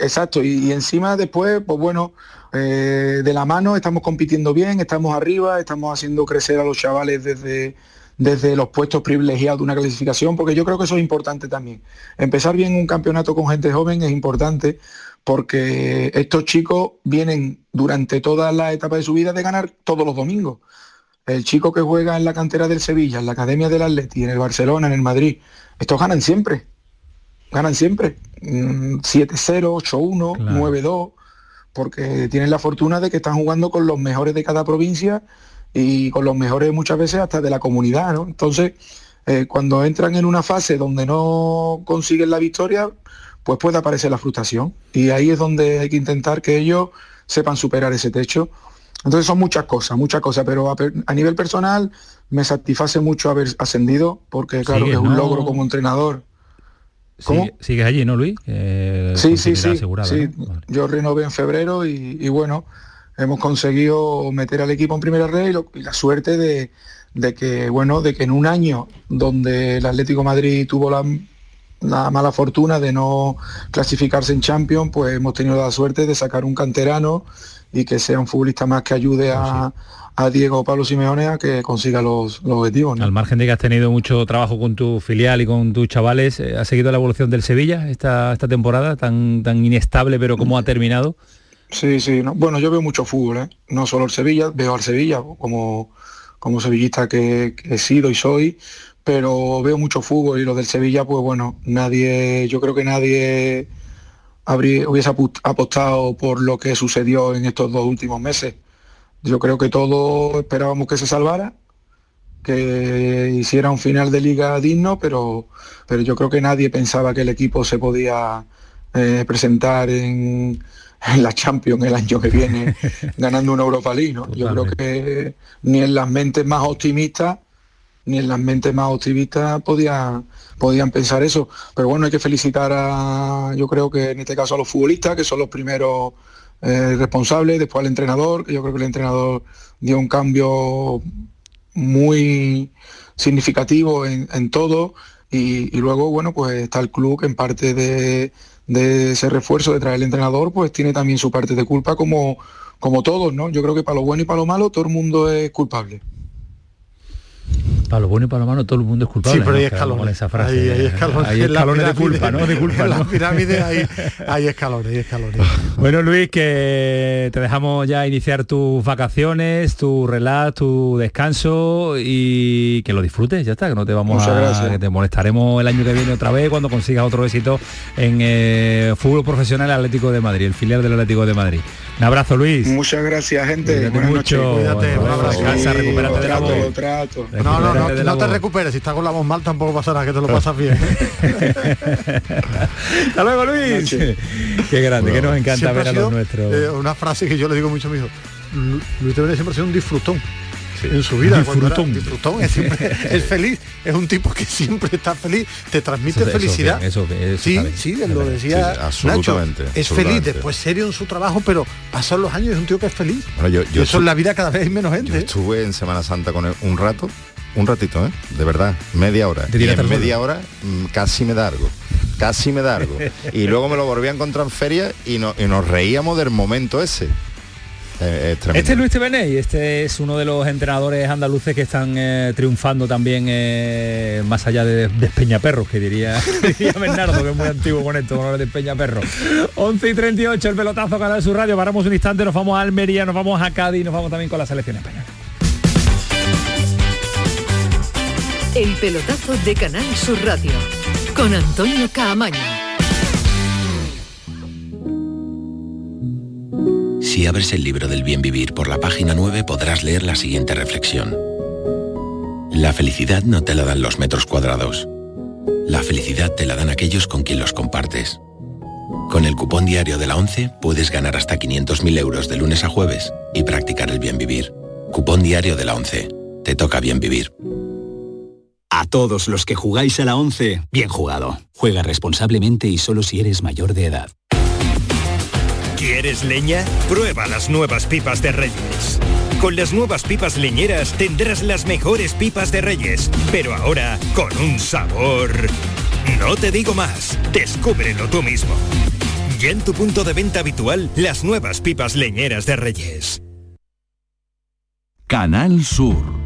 [SPEAKER 6] Exacto, y, encima después, pues bueno, eh, de la mano estamos compitiendo bien, estamos arriba, estamos haciendo crecer a los chavales desde, desde los puestos privilegiados de una clasificación, porque yo creo que eso es importante también. Empezar bien un campeonato con gente joven es importante porque estos chicos vienen durante toda la etapa de su vida de ganar todos los domingos. El chico que juega en la cantera del Sevilla, en la Academia del Atleti, en el Barcelona, en el Madrid, estos ganan siempre ganan siempre. 7-0, 8-1, 9-2, porque tienen la fortuna de que están jugando con los mejores de cada provincia y con los mejores muchas veces hasta de la comunidad, ¿no? Entonces, eh, cuando entran en una fase donde no consiguen la victoria, pues puede aparecer la frustración. Y ahí es donde hay que intentar que ellos sepan superar ese techo. Entonces son muchas cosas, muchas cosas, pero a, nivel personal me satisface mucho haber ascendido, porque claro, es un logro como entrenador. ¿Cómo?
[SPEAKER 1] ¿Sigues allí, no, Luis?
[SPEAKER 6] Sí, sí, sí. sí.
[SPEAKER 1] ¿no?
[SPEAKER 6] Yo renové en febrero y, bueno, hemos conseguido meter al equipo en primera red y, la suerte de, de, que, bueno, de que en un año donde el Atlético Madrid tuvo la, la, mala fortuna de no clasificarse en Champions, pues hemos tenido la suerte de sacar un canterano y que sea un futbolista más que ayude pues a, Diego Pablo Simeone a que consiga los, los objetivos.
[SPEAKER 1] Al margen de que has tenido mucho trabajo con tu filial y con tus chavales, eh, ¿has seguido la evolución del Sevilla esta, esta temporada tan, tan inestable, pero cómo ha terminado?
[SPEAKER 6] Sí, sí. Bueno, yo veo mucho fútbol, ¿eh? no solo el Sevilla, veo al Sevilla como, como sevillista que, que he sido y soy, pero veo mucho fútbol y los del Sevilla, pues bueno, nadie, yo creo que nadie habría, hubiese apostado por lo que sucedió en estos dos últimos meses. Yo creo que todos esperábamos que se salvara, que hiciera un final de liga digno, pero, pero yo creo que nadie pensaba que el equipo se podía eh, presentar en, en, la Champions el año que viene ganando una Europa League. ¿no? Yo creo que ni en las mentes más optimistas ni en las mentes más optimistas podían, podían pensar eso. Pero bueno, hay que felicitar a, yo creo que en este caso a los futbolistas, que son los primeros eh, responsables, después al entrenador, que yo creo que el entrenador dio un cambio muy significativo en, en todo. Y, luego, bueno, pues está el club que en parte de, de, ese refuerzo de traer el entrenador, pues tiene también su parte de culpa como, como todos, ¿no? Yo creo que para lo bueno y para lo malo todo el mundo es culpable.
[SPEAKER 1] Para lo bueno y para lo malo todo el mundo es culpable.
[SPEAKER 3] Sí, pero hay
[SPEAKER 1] ¿no?
[SPEAKER 3] escalones.
[SPEAKER 1] Esa frase,
[SPEAKER 3] hay, hay, escalones,
[SPEAKER 1] escalones de culpa, ¿no? De culpa.
[SPEAKER 3] En
[SPEAKER 1] las
[SPEAKER 3] pirámides hay, escalones, hay escalones.
[SPEAKER 1] bueno, Luis, que te dejamos ya iniciar tus vacaciones, tu relax, tu descanso y que lo disfrutes, ya está, que no te vamos
[SPEAKER 6] Muchas
[SPEAKER 1] a...
[SPEAKER 6] Gracias.
[SPEAKER 1] Te molestaremos el año que viene otra vez cuando consigas otro éxito en eh, fútbol profesional Atlético de Madrid, el filial del Atlético de Madrid. Un abrazo, Luis.
[SPEAKER 6] Muchas gracias, gente.
[SPEAKER 1] Cuídate
[SPEAKER 6] Buenas
[SPEAKER 1] mucho.
[SPEAKER 3] Cuídate.
[SPEAKER 1] Descansa, recupérate de la voz.
[SPEAKER 3] No, no, no, te recuperes, si estás con la voz mal tampoco pasará que te lo pasas bien.
[SPEAKER 1] Hasta luego, Luis. Qué grande, bueno, que nos encanta ver a los nuestros.
[SPEAKER 3] Eh, una frase que yo le digo mucho a mi hijo. Luis siempre ha sido un disfrutón. En su vida. Disfrutón. Era,
[SPEAKER 1] disfrutón
[SPEAKER 3] es, feliz, es un tipo que siempre está feliz, te transmite
[SPEAKER 1] eso,
[SPEAKER 3] felicidad.
[SPEAKER 1] Eso, eso,
[SPEAKER 3] sí, sí, lo decía Nacho. Es feliz, después serio en su trabajo, pero pasan los años y es un tío que es feliz.
[SPEAKER 4] Bueno, yo, yo
[SPEAKER 3] eso en la vida cada vez hay menos gente.
[SPEAKER 4] Estuve en Semana Santa con él un rato un ratito, ¿eh? de verdad, media hora. Y media hora mm, casi me da algo casi me da algo. Y luego me lo volví a encontrar en feria y, nos reíamos del momento ese. Eh, es
[SPEAKER 1] este es Luis Tebeney, este es uno de los entrenadores andaluces que están eh, triunfando también eh, más allá de, de Peñaperros, que diría, diría Bernardo, que es muy antiguo con esto, con de Peñaperros. 11 y 38, el pelotazo, Canal de su Radio, paramos un instante, nos vamos a Almería, nos vamos a Cádiz, nos vamos también con la selección española.
[SPEAKER 5] El pelotazo de Canal Sur Radio con Antonio Caamaño.
[SPEAKER 7] Si abres el libro del bien vivir por la página 9 podrás leer la siguiente reflexión. La felicidad no te la dan los metros cuadrados. La felicidad te la dan aquellos con quien los compartes. Con el cupón diario de la 11 puedes ganar hasta 500.000 euros de lunes a jueves y practicar el bien vivir. Cupón diario de la 11. Te toca bien vivir.
[SPEAKER 8] A todos los que jugáis a la 11, bien jugado. Juega responsablemente y solo si eres mayor de edad.
[SPEAKER 9] ¿Quieres leña? Prueba las nuevas pipas de Reyes. Con las nuevas pipas leñeras tendrás las mejores pipas de Reyes, pero ahora con un sabor... No te digo más, descúbrelo tú mismo. Ya en tu punto de venta habitual, las nuevas pipas leñeras de Reyes.
[SPEAKER 10] Canal Sur,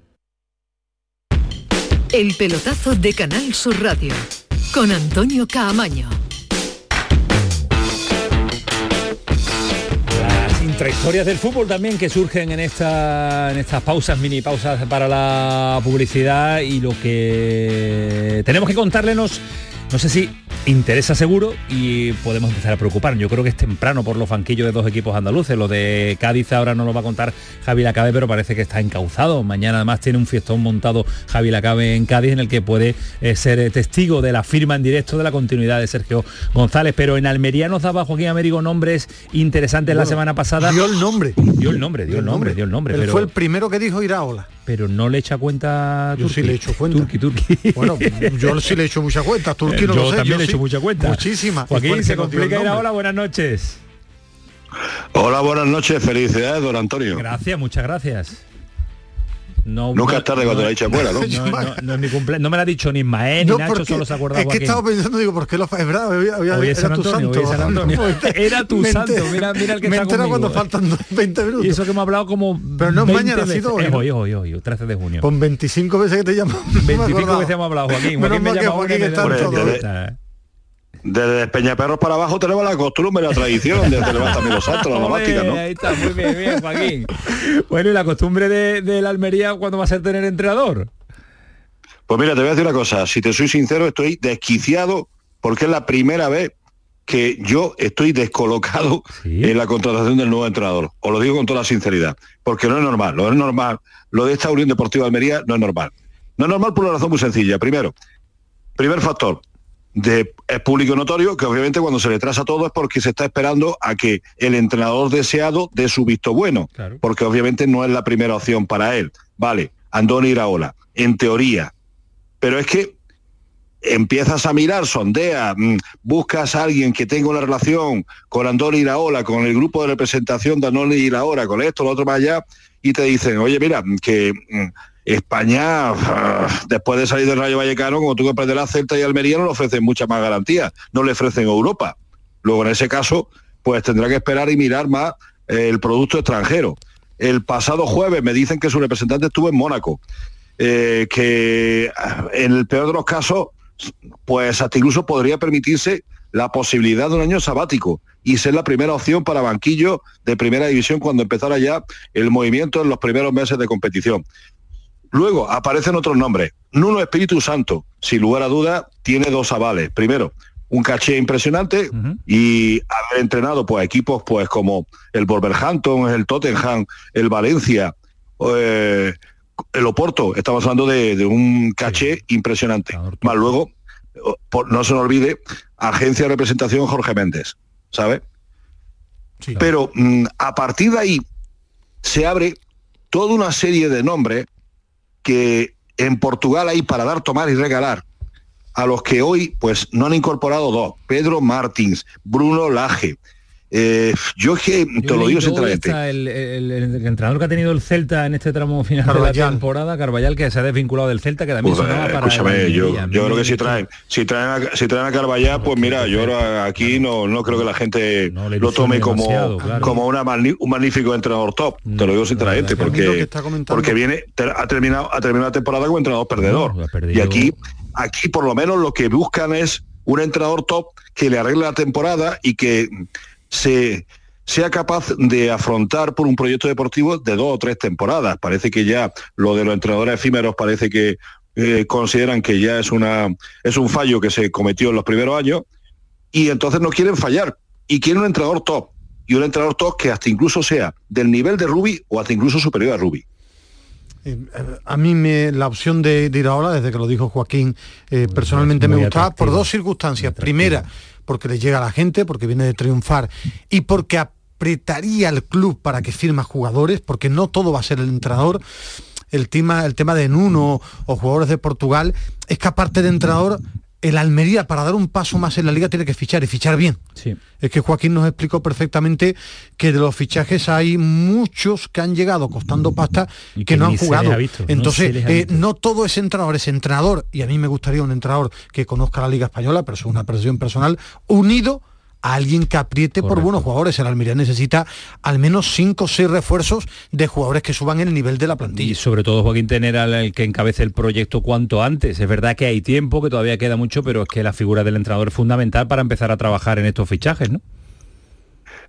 [SPEAKER 5] El pelotazo de Canal Sur Radio con Antonio Caamaño.
[SPEAKER 1] Las intrahistorias del fútbol también que surgen en, esta, en estas pausas, mini pausas para la publicidad y lo que tenemos que contárlenos, no sé si interesa seguro y podemos empezar a preocupar. Yo creo que es temprano por los banquillos de dos equipos andaluces. Lo de Cádiz ahora no lo va a contar Javi Lacabe, pero parece que está encauzado. Mañana además tiene un fiestón montado Javi Lacabe en Cádiz en el que puede eh, ser testigo de la firma en directo de la continuidad de Sergio González. Pero en Almería nos daba Joaquín Américo nombres interesantes la semana pasada.
[SPEAKER 3] Dio el nombre.
[SPEAKER 1] Dio el nombre, dio el nombre, dio el nombre.
[SPEAKER 3] Él fue el primero que dijo Iraola
[SPEAKER 1] pero no le echa cuenta
[SPEAKER 3] yo sí le echo cuenta.
[SPEAKER 1] Turki, Turki.
[SPEAKER 3] bueno yo sí le echo mucha cuenta. Turki no
[SPEAKER 1] yo
[SPEAKER 3] lo sé
[SPEAKER 1] también
[SPEAKER 3] yo
[SPEAKER 1] le
[SPEAKER 3] sí.
[SPEAKER 1] echo mucha cuenta.
[SPEAKER 3] Muchísima.
[SPEAKER 1] Joaquín se complica ir ahora. buenas noches.
[SPEAKER 11] Hola buenas noches. Felicidades don Antonio.
[SPEAKER 1] Gracias muchas gracias no,
[SPEAKER 11] Nunca es tarde cuando
[SPEAKER 1] no,
[SPEAKER 11] la echa fuera, ¿no?
[SPEAKER 1] No, no, mi cumpleaños. No me lo ha dicho ni Ismael ni
[SPEAKER 3] No,
[SPEAKER 1] Nacho,
[SPEAKER 3] porque
[SPEAKER 1] solo se acordaba
[SPEAKER 3] es que estaba pensando digo ¿por qué lo es verdad había, había- era
[SPEAKER 1] San
[SPEAKER 3] tu santo
[SPEAKER 1] San Antonio. Era tu
[SPEAKER 3] Me
[SPEAKER 1] santo, mira, mira el que
[SPEAKER 3] me
[SPEAKER 1] está conmigo,
[SPEAKER 3] cuando
[SPEAKER 1] eh.
[SPEAKER 3] faltan 20 minutos
[SPEAKER 1] Y eso que hemos hablado como
[SPEAKER 3] Pero no es
[SPEAKER 1] 20
[SPEAKER 3] mañana, ha
[SPEAKER 1] veces.
[SPEAKER 3] sido hoy,
[SPEAKER 1] hoy, hoy, hoy, 13 de junio.
[SPEAKER 3] con 25 veces que te llamo
[SPEAKER 1] 25 veces hemos hablado, Joaquín.
[SPEAKER 3] Menos
[SPEAKER 1] Joaquín me
[SPEAKER 3] mal
[SPEAKER 11] Desde Peñaperros para abajo tenemos la costumbre, la tradición de también los santos, la
[SPEAKER 1] Ole,
[SPEAKER 11] domástica, ¿no?
[SPEAKER 1] Ahí está, muy bien, bien, Joaquín. Bueno, y la costumbre de, de la Almería, ¿cuándo va a ser tener entrenador?
[SPEAKER 11] Pues mira, te voy a decir una cosa, si te soy sincero, estoy desquiciado porque es la primera vez que yo estoy descolocado en la contratación del nuevo entrenador. Os lo digo con toda la sinceridad, porque no es normal, no es normal. Lo de esta Unión Deportiva de Almería no es normal. No es normal por una razón muy sencilla. Primero, primer factor, de, es público notorio que obviamente cuando se le trasa todo es porque se está esperando a que el entrenador deseado dé su visto bueno, porque obviamente no es la primera opción para él. Vale, Andoni Iraola, en teoría. Pero es que empiezas a mirar, sondeas, mm, buscas a alguien que tenga una relación con Andoni Iraola, con el grupo de representación de Andoni Iraola, con esto, lo otro más allá, y te dicen, oye, mira, que mm, España, ah, después de salir del Rayo Vallecano, como tú comprenderás, Celta y Almería no le ofrecen mucha más garantía, no le ofrecen Europa. Luego, en ese caso, pues tendrá que esperar y mirar más eh, el producto extranjero. El pasado jueves me dicen que su representante estuvo en Mónaco, eh, que ah, en el peor de los casos, pues hasta incluso podría permitirse la posibilidad de un año sabático y ser la primera opción para banquillo de primera división cuando empezara ya el movimiento en los primeros meses de competición. Luego aparecen otros nombres. Nuno Espíritu Santo, sin lugar a duda, tiene dos avales. Primero, un caché impresionante y haber entrenado pues equipos pues como el Wolverhampton, el Tottenham, el Valencia, eh, el Oporto. Estamos hablando de, de un caché impresionante. Más luego, por- no se nos olvide, agencia de representación Jorge Méndez, ¿sabe? Pero mm, a partir de ahí se abre toda una serie de nombres que en Portugal hay para dar, tomar y regalar, a los que hoy pues no han incorporado dos, Pedro Martins, Bruno Laje, eh, yo es que te lo digo sinceramente.
[SPEAKER 1] El, el, el, entrenador que ha tenido el Celta en este tramo final de la temporada, Carballal, que se ha desvinculado del Celta, que también
[SPEAKER 11] pues,
[SPEAKER 1] sonaba para
[SPEAKER 11] escúchame, yo, yo creo que si traen, si traen a, si traen a Carballal, pues mira, yo ahora aquí no, no creo que la gente no, lo tome como, claro. como una, un magnífico entrenador top. No, te lo digo sinceramente, porque, porque viene, ha terminado, ha terminado la temporada como entrenador perdedor. y aquí, aquí por lo menos lo que buscan es un entrenador top que le arregle la temporada y que se sea capaz de afrontar por un proyecto deportivo de dos o tres temporadas. Parece que ya lo de los entrenadores efímeros parece que eh, consideran que ya es, una, es un fallo que se cometió en los primeros años y entonces no quieren fallar y quieren un entrenador top y un entrenador top que hasta incluso sea del nivel de Rubi o hasta incluso superior a Rubi.
[SPEAKER 3] Eh, a mí me, la opción de, ir ahora, desde que lo dijo Joaquín, eh, personalmente me gustaba por dos circunstancias. Primera, porque le llega a la gente, porque viene de triunfar y porque apretaría el club para que firma jugadores, porque no todo va a ser el entrenador. El tema, el tema de Nuno o jugadores de Portugal es que aparte de entrenador el Almería para dar un paso más en la liga tiene que fichar y fichar bien.
[SPEAKER 1] Sí.
[SPEAKER 3] Es que Joaquín nos explicó perfectamente que de los fichajes hay muchos que han llegado costando pasta y que, no han jugado. Entonces, no, eh, no, todo es entrenador, es entrenador. Y a mí me gustaría un entrenador que conozca la liga española, pero es una percepción personal, unido a alguien que apriete por buenos jugadores. El Almería necesita al menos cinco o seis refuerzos de jugadores que suban el nivel de la plantilla.
[SPEAKER 1] Y sobre todo, Joaquín, tener al que encabece el proyecto cuanto antes. Es verdad que hay tiempo, que todavía queda mucho, pero es que la figura del entrenador es fundamental para empezar a trabajar en estos fichajes, ¿no?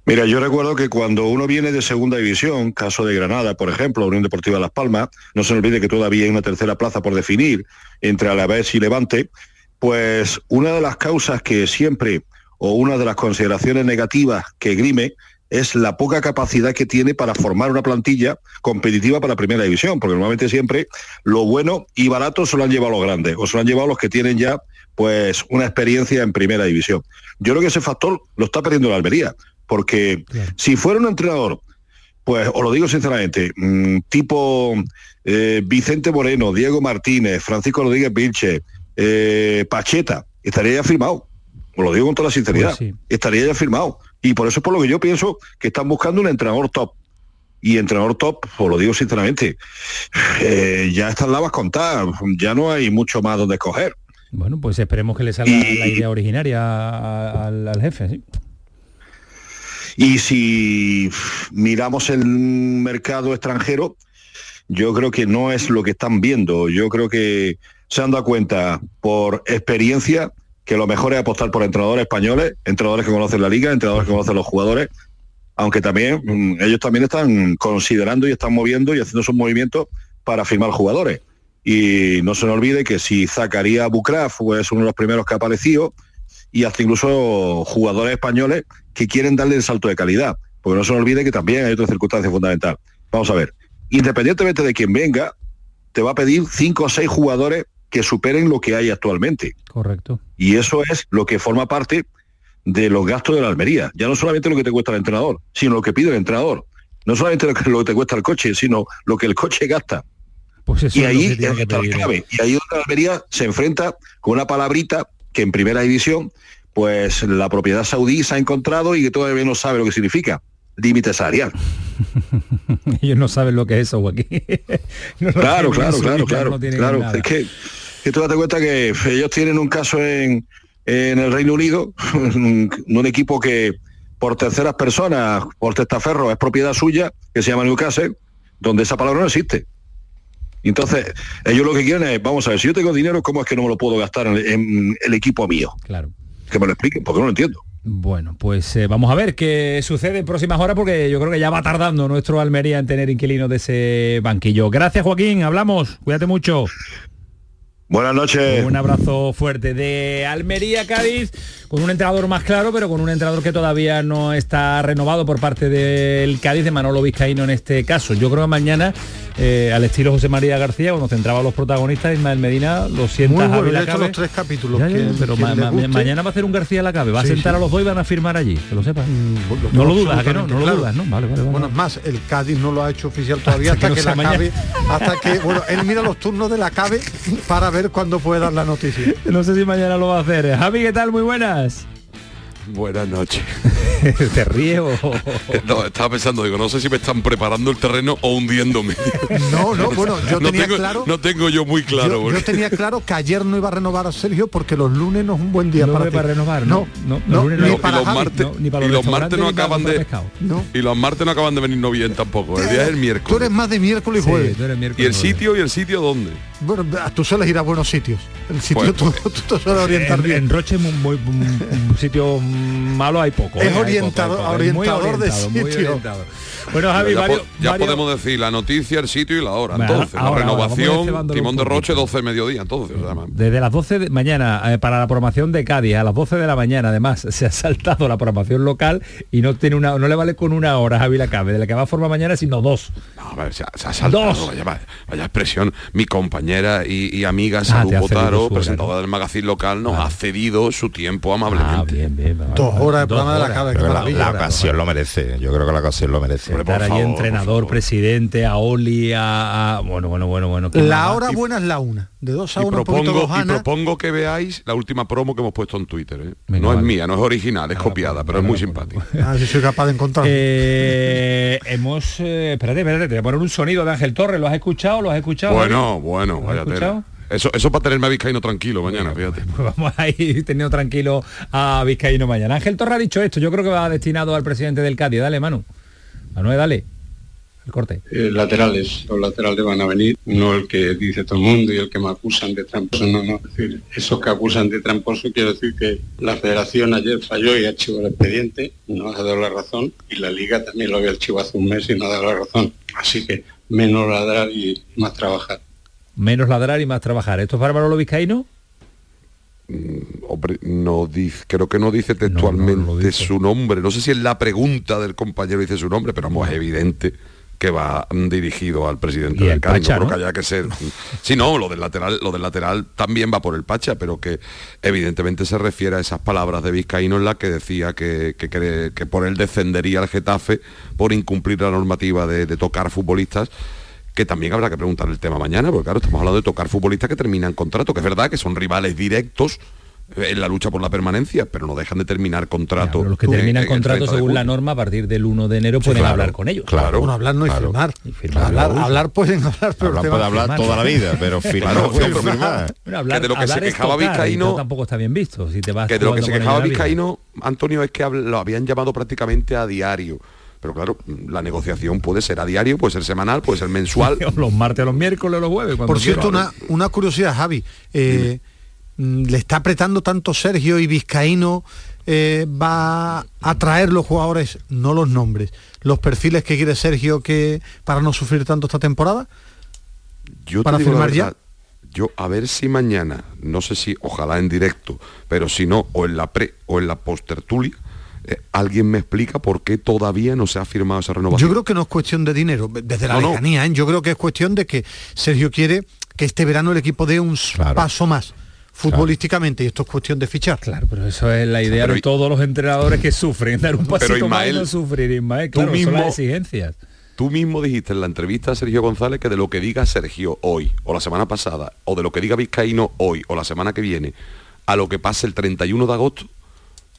[SPEAKER 11] Mira, yo recuerdo que cuando uno viene de segunda división, caso de Granada, por ejemplo, Unión Deportiva Las Palmas, no se olvide que todavía hay una tercera plaza por definir entre Alavés y Levante, pues una de las causas que siempre o una de las consideraciones negativas que grime es la poca capacidad que tiene para formar una plantilla competitiva para la primera división, porque normalmente siempre lo bueno y barato se lo han llevado los grandes, o se lo han llevado los que tienen ya pues una experiencia en primera división. Yo creo que ese factor lo está perdiendo la Almería, porque si fuera un entrenador, pues os lo digo sinceramente, mmm, tipo eh, Vicente Moreno, Diego Martínez, Francisco Rodríguez Vilche, eh, Pacheta, estaría ya firmado os lo digo con toda la sinceridad, pues estaría ya firmado. Y por eso es por lo que yo pienso que están buscando un entrenador top. Y entrenador top, os lo digo sinceramente, eh, ya están lavas contadas, ya no hay mucho más donde escoger.
[SPEAKER 1] Bueno, pues esperemos que le salga la idea originaria al, jefe,
[SPEAKER 11] Y si miramos el mercado extranjero, yo creo que no es lo que están viendo. Yo creo que se han dado cuenta por experiencia que lo mejor es apostar por entrenadores españoles, entrenadores que conocen la liga, entrenadores que conocen los jugadores, aunque también mm, ellos también están considerando y están moviendo y haciendo sus movimientos para firmar jugadores. Y no se nos olvide que si Zacarías Bucraf es uno de los primeros que ha aparecido, y hasta incluso jugadores españoles que quieren darle el salto de calidad. Porque no se nos olvide que también hay otra circunstancia fundamental. Vamos a ver, independientemente de quién venga, te va a pedir cinco o seis jugadores que superen lo que hay actualmente.
[SPEAKER 1] Correcto.
[SPEAKER 11] Y eso es lo que forma parte de los gastos de la Almería. Ya no solamente lo que te cuesta el entrenador, sino lo que pide el entrenador. No solamente lo que, lo que te cuesta el coche, sino lo que el coche gasta.
[SPEAKER 1] Pues
[SPEAKER 11] y ahí está la clave. Y ahí donde la Almería se enfrenta con una palabrita que en primera división, pues la propiedad saudí se ha encontrado y que todavía no sabe lo que significa. Límite salarial.
[SPEAKER 1] Ellos no saben lo que es eso, Joaquín.
[SPEAKER 11] claro, claro, claro, claro, claro. Es que que tú date cuenta que ellos tienen un caso en, el Reino Unido, un equipo que por terceras personas, por testaferro, es propiedad suya, que se llama Newcastle, donde esa palabra no existe. Entonces, ellos lo que quieren es, vamos a ver, si yo tengo dinero, ¿cómo es que no me lo puedo gastar en, el equipo mío?
[SPEAKER 1] Claro.
[SPEAKER 11] Que me lo expliquen, porque no lo entiendo.
[SPEAKER 1] Bueno, pues eh, vamos a ver qué sucede en próximas horas porque yo creo que ya va tardando nuestro Almería en tener inquilinos de ese banquillo. Gracias Joaquín, hablamos, cuídate mucho.
[SPEAKER 11] Buenas noches.
[SPEAKER 1] Un abrazo fuerte de Almería, Cádiz, con un entrenador más claro, pero con un entrenador que todavía no está renovado por parte del Cádiz, de Manolo Vizcaíno en este caso. Yo creo que mañana eh, al estilo José María García, cuando centraba a los protagonistas, Ismael Medina lo sienta
[SPEAKER 3] Muy bueno, hecho los tres capítulos.
[SPEAKER 1] Ya, ya,
[SPEAKER 3] que-
[SPEAKER 1] pero ma- ma- mañana va a hacer un García Lacabe, va a
[SPEAKER 3] Sí,
[SPEAKER 1] sentar
[SPEAKER 3] sí.
[SPEAKER 1] a los dos y van a firmar allí, que lo sepas.
[SPEAKER 3] Lo
[SPEAKER 1] no lo dudas, ¿a que no? No lo dudas, ¿no? Vale, vale, vale.
[SPEAKER 3] Bueno, es más, el Cádiz no lo ha hecho oficial todavía
[SPEAKER 1] Hasta
[SPEAKER 3] hasta,
[SPEAKER 1] que
[SPEAKER 3] que,
[SPEAKER 1] no
[SPEAKER 3] la
[SPEAKER 1] sea
[SPEAKER 3] acabe, hasta que, bueno, él mira los turnos de la cabe para ver cuándo puede dar la noticia.
[SPEAKER 1] No sé si mañana lo va a hacer. Javi, ¿qué tal? Muy buenas.
[SPEAKER 12] Buenas noches.
[SPEAKER 1] ¿Te ríes?
[SPEAKER 12] No, estaba pensando, digo, no sé si me están preparando el terreno o hundiéndome.
[SPEAKER 3] No, no, bueno, yo
[SPEAKER 12] no
[SPEAKER 3] tenía
[SPEAKER 12] tengo,
[SPEAKER 3] claro-
[SPEAKER 12] No tengo yo muy claro.
[SPEAKER 3] yo, yo
[SPEAKER 12] porque-
[SPEAKER 3] tenía claro que ayer no iba a renovar a Sergio porque los lunes no es un buen día
[SPEAKER 1] No
[SPEAKER 3] para,
[SPEAKER 1] para renovar,
[SPEAKER 3] no,
[SPEAKER 1] no,
[SPEAKER 3] no,
[SPEAKER 1] los lunes no.
[SPEAKER 3] ni
[SPEAKER 12] y
[SPEAKER 3] para
[SPEAKER 12] los martes,
[SPEAKER 1] no, ni para
[SPEAKER 12] y
[SPEAKER 1] los
[SPEAKER 12] los martes no
[SPEAKER 1] para
[SPEAKER 12] acaban de y los martes no acaban de venir no bien tampoco. El día es el
[SPEAKER 3] Tú
[SPEAKER 12] miércoles.
[SPEAKER 3] eres más de miércoles y
[SPEAKER 1] Sí,
[SPEAKER 3] jueves.
[SPEAKER 1] tú eres
[SPEAKER 12] ¿Y
[SPEAKER 1] miércoles,
[SPEAKER 12] el sitio y el sitio dónde?
[SPEAKER 3] Bueno, tú sueles ir a buenos sitios. El sitio
[SPEAKER 12] Pues,
[SPEAKER 3] tú, tú te sueles orientar
[SPEAKER 1] en,
[SPEAKER 3] bien.
[SPEAKER 1] en Roche muy, muy- un, sitio malo hay poco.
[SPEAKER 3] Es
[SPEAKER 1] ¿eh? Hay poco, poco.
[SPEAKER 3] Orientador de
[SPEAKER 1] orientado, muy
[SPEAKER 3] sitio.
[SPEAKER 1] orientado. Bueno, Javi,
[SPEAKER 12] Pero ya,
[SPEAKER 1] varios,
[SPEAKER 12] po- ya
[SPEAKER 1] varios-
[SPEAKER 12] podemos decir la noticia, el sitio y la hora. Entonces,
[SPEAKER 1] ahora,
[SPEAKER 12] la renovación, Timón de Roche,
[SPEAKER 1] poquito.
[SPEAKER 12] 12 de mediodía. Entonces, o sea, ma-
[SPEAKER 1] Desde las 12 de mañana eh, para la programación de Cádiz a las 12 de la mañana además se ha saltado la programación local y no tiene una no le vale con una hora Javi Lacabe de la que va a formar mañana sino dos
[SPEAKER 12] no, a ver, se, ha, se ha saltado,
[SPEAKER 1] Dos.
[SPEAKER 12] Vaya, expresión. Mi compañera y, y amiga
[SPEAKER 1] Ah,
[SPEAKER 12] Salud Botaro, presentadora del magazine local, nos ha cedido su tiempo amablemente.
[SPEAKER 1] ah bien bien vale,
[SPEAKER 3] Dos horas de
[SPEAKER 1] Dos
[SPEAKER 3] programa de la
[SPEAKER 1] horas.
[SPEAKER 3] cabe.
[SPEAKER 4] Creo
[SPEAKER 3] qué
[SPEAKER 4] que la, la ocasión lo merece. Yo creo que la ocasión lo merece.
[SPEAKER 12] Por
[SPEAKER 1] estar
[SPEAKER 12] favor,
[SPEAKER 1] entrenador presidente a Oli a, a- bueno bueno bueno bueno ¿qué
[SPEAKER 3] La
[SPEAKER 1] más?
[SPEAKER 3] hora
[SPEAKER 12] Y-
[SPEAKER 3] buena es la una. De dos a
[SPEAKER 12] Y
[SPEAKER 3] una, un poquito
[SPEAKER 12] propongo, y propongo que veáis la última promo que hemos puesto en Twitter. ¿eh?
[SPEAKER 1] Venga,
[SPEAKER 12] no es mía, no es original, es
[SPEAKER 1] Ahora
[SPEAKER 12] copiada, pero es muy simpática.
[SPEAKER 3] A ver si soy capaz de encontrar.
[SPEAKER 1] Eh, hemos eh, espérate espérate te voy a poner un sonido de Ángel Torres lo has escuchado lo has escuchado
[SPEAKER 12] Bueno, bueno, Eso, eso para tenerme a Vizcaíno tranquilo mañana, fíjate.
[SPEAKER 1] Pues vamos a ir teniendo tranquilo a Vizcaíno mañana. Ángel Torra ha dicho esto, yo creo que va destinado al presidente del Cádiz. Dale, Manu. Manuel, dale. El corte.
[SPEAKER 13] Eh, laterales, los laterales van a venir, no el que dice todo el mundo y el que me acusan de tramposo, no, no, es decir, esos que acusan de tramposo, quiero decir que la federación ayer falló y archivó el expediente, no ha dado la razón, y la liga también lo había archivado hace un mes y no ha dado la razón, así que menos ladrar y más trabajar.
[SPEAKER 1] Menos ladrar y más trabajar. ¿Esto es para Manolo Vizcaíno?
[SPEAKER 12] Hombre, no dice, creo que no dice textualmente su nombre. No sé si en la pregunta del compañero dice su nombre, pero vamos, es evidente que va dirigido al presidente del
[SPEAKER 1] el
[SPEAKER 12] Cádiz.
[SPEAKER 1] Pacha,
[SPEAKER 12] no que haya que ser. Sí, no, lo del lateral, lo del lateral también va por el Pacha, pero que evidentemente se refiere a esas palabras de Vizcaíno en las que decía que, que, que por él defendería al Getafe por incumplir la normativa de, de tocar futbolistas que también habrá que preguntar el tema mañana, porque claro, estamos hablando de tocar futbolistas que terminan contrato, que es verdad que son rivales directos en la lucha por la permanencia, pero no dejan de terminar contrato.
[SPEAKER 1] Los que terminan
[SPEAKER 12] en
[SPEAKER 1] contrato
[SPEAKER 12] 30 de
[SPEAKER 1] según la norma a partir del 1 de enero pueden
[SPEAKER 12] claro,
[SPEAKER 1] hablar con ellos.
[SPEAKER 12] claro.
[SPEAKER 3] Bueno, hablar no y
[SPEAKER 12] claro.
[SPEAKER 3] firmar.
[SPEAKER 1] firmar,
[SPEAKER 3] hablar,
[SPEAKER 1] claro.
[SPEAKER 3] hablar pueden hablar, pero
[SPEAKER 4] Hablar puede
[SPEAKER 3] es
[SPEAKER 4] hablar
[SPEAKER 3] firmar.
[SPEAKER 4] toda la vida, pero firmar no puede firmar.
[SPEAKER 1] Bueno, hablar,
[SPEAKER 12] Que de lo que se
[SPEAKER 1] es
[SPEAKER 12] quejaba
[SPEAKER 1] y
[SPEAKER 12] Vizcaíno-
[SPEAKER 1] tampoco está bien visto. Si te vas
[SPEAKER 12] que de lo que se quejaba. Vizcaíno, Antonio, es que lo habían llamado prácticamente a diario. Pero claro, la negociación puede ser a diario, puede ser semanal, puede ser mensual.
[SPEAKER 1] los martes, los miércoles, los jueves. cuando
[SPEAKER 3] Por cierto, una, una curiosidad, Javi. Eh, ¿Le está apretando tanto Sergio y Vizcaíno? eh, va a traer los jugadores, no los nombres, los perfiles que quiere Sergio que para no sufrir tanto esta temporada?
[SPEAKER 12] Yo te
[SPEAKER 3] ¿Para
[SPEAKER 12] la
[SPEAKER 3] firmar ya?
[SPEAKER 12] Yo a ver si mañana, no sé si, ojalá en directo, pero si no, o en la pre o en la post tertulia, eh, alguien me explica por qué todavía no se ha firmado esa renovación.
[SPEAKER 3] Yo creo que no es cuestión de dinero, desde la
[SPEAKER 12] No, no.
[SPEAKER 3] lejanía, ¿eh? yo creo que es cuestión de que Sergio quiere que este verano el equipo dé un paso más futbolísticamente y esto es cuestión de fichar.
[SPEAKER 1] Claro, pero eso es la idea
[SPEAKER 12] Pero
[SPEAKER 1] de
[SPEAKER 12] y-
[SPEAKER 1] todos los entrenadores que sufren, dar un pasito
[SPEAKER 12] Pero,
[SPEAKER 1] más y
[SPEAKER 12] Ismael,
[SPEAKER 1] no sufrir, Ismael.
[SPEAKER 12] tú
[SPEAKER 1] Claro, son
[SPEAKER 12] mismo-
[SPEAKER 1] las exigencias.
[SPEAKER 12] Tú mismo dijiste en la entrevista a Sergio González que de lo que diga Sergio hoy o la semana pasada, o de lo que diga Vizcaíno hoy o la semana que viene, a lo que pase el 31 de agosto,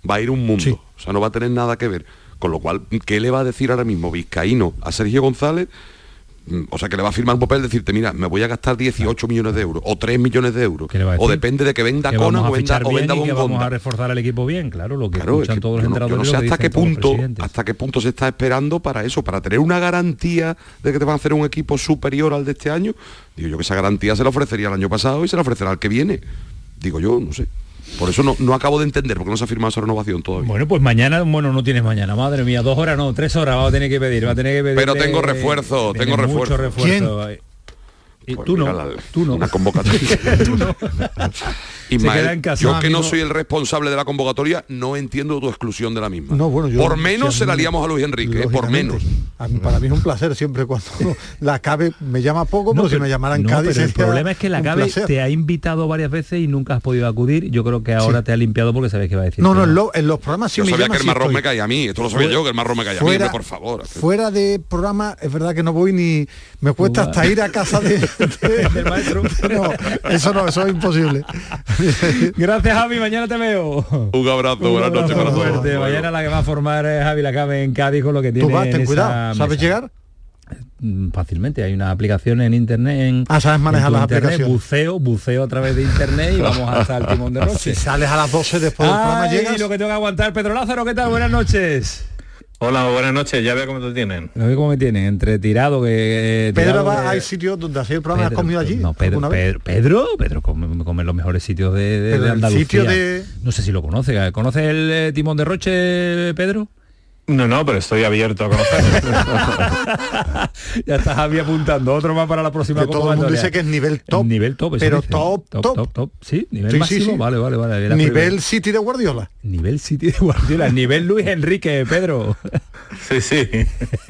[SPEAKER 12] va a ir un mundo. O sea, no va a tener nada que ver. Con lo cual, ¿qué le va a decir ahora mismo Vizcaíno a Sergio González? Mm, O sea, que le va a firmar un papel decirte, mira, me voy a gastar 18 millones de euros o 3 millones de euros.
[SPEAKER 1] le va a
[SPEAKER 12] O depende de que venda
[SPEAKER 1] que vamos
[SPEAKER 12] o venda, o
[SPEAKER 1] bien
[SPEAKER 12] venda
[SPEAKER 1] y que vamos a reforzar el equipo bien, claro, lo que
[SPEAKER 12] Claro, es
[SPEAKER 1] escuchan
[SPEAKER 12] que
[SPEAKER 1] todos los
[SPEAKER 12] yo no-
[SPEAKER 1] entrenadores.
[SPEAKER 12] no sé hasta qué punto hasta qué punto se está esperando para eso, para tener una garantía de que te van a hacer un equipo superior al de este año. Digo yo que esa garantía se la ofrecería el año pasado y se la ofrecerá al que viene. Digo yo, no sé. Por eso no, no acabo de entender porque no se ha firmado esa renovación todavía.
[SPEAKER 1] Bueno, pues mañana, bueno, no tienes mañana, madre mía, dos horas no, tres horas va a tener que pedir, va a tener que pedir.
[SPEAKER 12] Pero tengo refuerzo, tengo
[SPEAKER 1] Mucho
[SPEAKER 12] refuerzo.
[SPEAKER 1] refuerzo. Y
[SPEAKER 12] Pues
[SPEAKER 1] tú no,
[SPEAKER 12] la-
[SPEAKER 1] tú no.
[SPEAKER 12] Una convocatoria.
[SPEAKER 1] Tú no.
[SPEAKER 12] Ismael, yo que no, soy el responsable de la convocatoria, no entiendo tu exclusión de la misma.
[SPEAKER 3] No, bueno, yo,
[SPEAKER 12] por menos se la liamos a Luis Enrique, eh, por menos.
[SPEAKER 3] para mí es un placer siempre cuando la CABE me llama poco, pero, si me llamaran Cádiz.
[SPEAKER 1] el problema es que la CABE te ha invitado varias veces y nunca has podido acudir. Yo creo que ahora te ha limpiado porque sabes que va a decir.
[SPEAKER 3] No, no, en, los programas sí
[SPEAKER 12] yo
[SPEAKER 3] me
[SPEAKER 12] sabía que el marrón me caía a mí, esto lo sabía yo, que el marrón me caía a mí, por favor.
[SPEAKER 3] Fuera de programa, es verdad que no voy ni. Me cuesta hasta ir a casa de,
[SPEAKER 1] del maestro.
[SPEAKER 3] eso no, eso es imposible.
[SPEAKER 1] Gracias, Javi, mañana te veo.
[SPEAKER 12] Un abrazo, buenas noches para todos.
[SPEAKER 1] Mañana la que va a formar es Javi Lacabe en Cádiz con lo que tiene.
[SPEAKER 3] Tú vas, ten cuidado, ¿sabes llegar?
[SPEAKER 1] Mm, fácilmente hay una aplicación en internet en
[SPEAKER 3] ah, sabes manejar las aplicaciones
[SPEAKER 1] buceo buceo a través de internet y vamos hasta el timón de noche
[SPEAKER 3] si sales a las 12 después del programa llegas
[SPEAKER 1] y lo que tengo que aguantar Pedro Lázaro qué tal buenas noches
[SPEAKER 14] Hola, buenas noches, ya veo cómo te tienen.
[SPEAKER 1] Lo veo cómo me tienen, entre tirado que...
[SPEAKER 3] Eh, Pedro va, hay sitios donde hacer el programa, ¿has comido allí?
[SPEAKER 1] No, Pedro, Pedro, Pedro, come, los mejores sitios de, de, Andalucía. de... No sé si lo conoce, ¿conoce el eh, timón de Roche, Pedro?
[SPEAKER 14] No, no, pero estoy abierto a conocer.
[SPEAKER 1] ya estás Javi apuntando otro más para la próxima
[SPEAKER 3] que todo el mundo dice que es nivel top.
[SPEAKER 1] nivel top,
[SPEAKER 3] pero top, top, top,
[SPEAKER 1] top, Sí, nivel máximo. Vale, vale, vale.
[SPEAKER 3] Nivel City de Guardiola.
[SPEAKER 1] Nivel City de Guardiola. nivel Luis Enrique, Pedro.
[SPEAKER 14] sí, sí.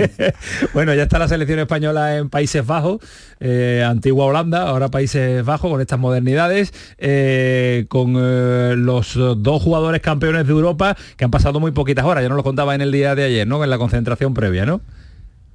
[SPEAKER 1] bueno, ya está la selección española en Países Bajos, eh, antigua Holanda, ahora Países Bajos con estas modernidades, eh, con eh, los dos jugadores campeones de Europa que han pasado muy poquitas horas. Ya no lo contaba en el día de ayer, ¿no? En la concentración previa, ¿no?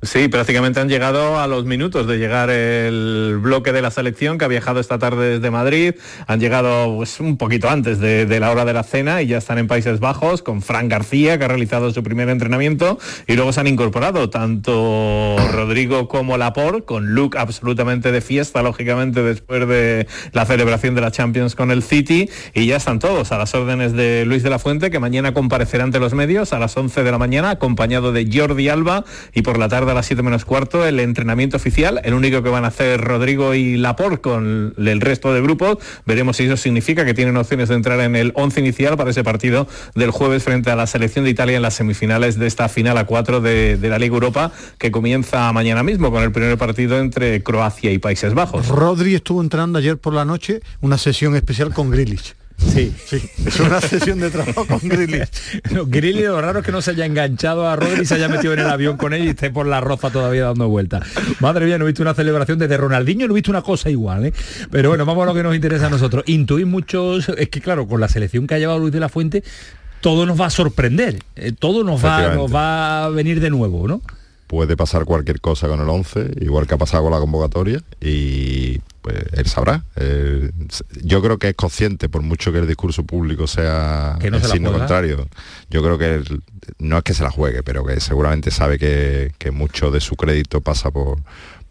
[SPEAKER 14] Sí, prácticamente han llegado a los minutos de llegar el bloque de la selección que ha viajado esta tarde desde Madrid. Han llegado pues, un poquito antes de, la hora de la cena y ya están en Países Bajos con Fran García, que ha realizado su primer entrenamiento. Y luego se han incorporado tanto Rodrigo como Laporte, con look absolutamente de fiesta, lógicamente, después de la celebración de la Champions con el City. Y ya están todos a las órdenes de Luis de la Fuente, que mañana comparecerá ante los medios a las 11 de la mañana, acompañado de Jordi Alba. Y por la tarde a las 7 menos cuarto el entrenamiento oficial, el único que van a hacer Rodrigo y Laporte con el resto de grupos. Veremos si eso significa que tienen opciones de entrar en el 11 inicial para ese partido del jueves frente a la selección de Italia en las semifinales de esta final a 4 de, la Liga Europa que comienza mañana mismo con el primer partido entre Croacia y Países Bajos.
[SPEAKER 3] Rodri estuvo entrenando ayer por la noche una sesión especial con Grilich.
[SPEAKER 1] Sí,
[SPEAKER 3] sí, es una sesión de trabajo con Grilly.
[SPEAKER 1] no, Grilly lo raro es que no se haya enganchado a Rodri y se haya metido en el avión con él y esté por la roza todavía dando vueltas. Madre mía, no he visto una celebración desde Ronaldinho, no he visto una cosa igual, ¿eh? Pero bueno, vamos a lo que nos interesa a nosotros. Intuí muchos, es que claro, con la selección que ha llevado Luis de la Fuente, todo nos va a sorprender, eh, todo nos va, nos va a venir de nuevo, ¿no?
[SPEAKER 4] Puede pasar cualquier cosa con el 11, igual que ha pasado con la convocatoria, y pues él sabrá. yo creo que es consciente, por mucho que el discurso público sea
[SPEAKER 1] que no
[SPEAKER 4] el signo contrario. Yo creo que no es que se la juegue, pero que seguramente sabe que, que mucho de su crédito pasa por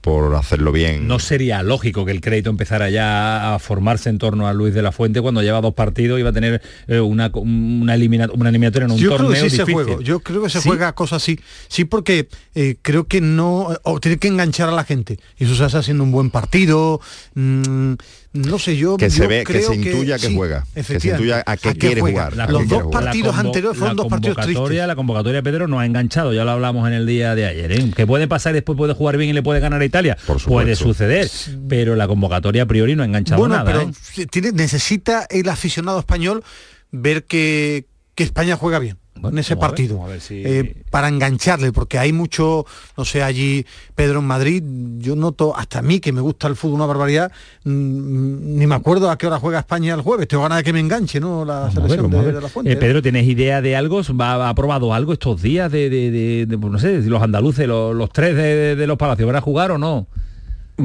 [SPEAKER 4] por hacerlo bien.
[SPEAKER 1] No sería lógico que el crédito empezara ya a formarse en torno a Luis de la Fuente cuando lleva dos partidos y va a tener eh, una, una, eliminatoria en un
[SPEAKER 3] yo
[SPEAKER 1] torneo
[SPEAKER 3] creo que sí Yo creo que se juega cosas así. Sí, porque eh, creo que no... O tiene que enganchar a la gente. Y eso se hace haciendo un buen partido. Mm, no sé yo
[SPEAKER 4] que se ve que se intuya que, juega que se intuya a qué, quiere jugar.
[SPEAKER 3] Los dos partidos anteriores fueron dos partidos tristes.
[SPEAKER 1] la convocatoria Pedro no ha enganchado ya lo hablamos en el día de ayer ¿eh? que puede pasar y después puede jugar bien y le puede ganar a Italia. Puede suceder pero la convocatoria a priori no ha enganchado bueno, nada pero
[SPEAKER 3] ¿eh? tiene, necesita el aficionado español ver que, que España juega bien en ese partido. Eh, para engancharle porque hay mucho no sé allí Pedro en Madrid yo noto hasta a mí que me gusta el fútbol una barbaridad mm, ni me acuerdo a qué hora juega España el jueves. Tengo ganas de que me enganche no la selección de, la fuente
[SPEAKER 1] eh, Pedro tienes idea de algo ¿Va, ha probado algo estos días de, de, pues no sé los andaluces los, los tres de, los palacios van a jugar o no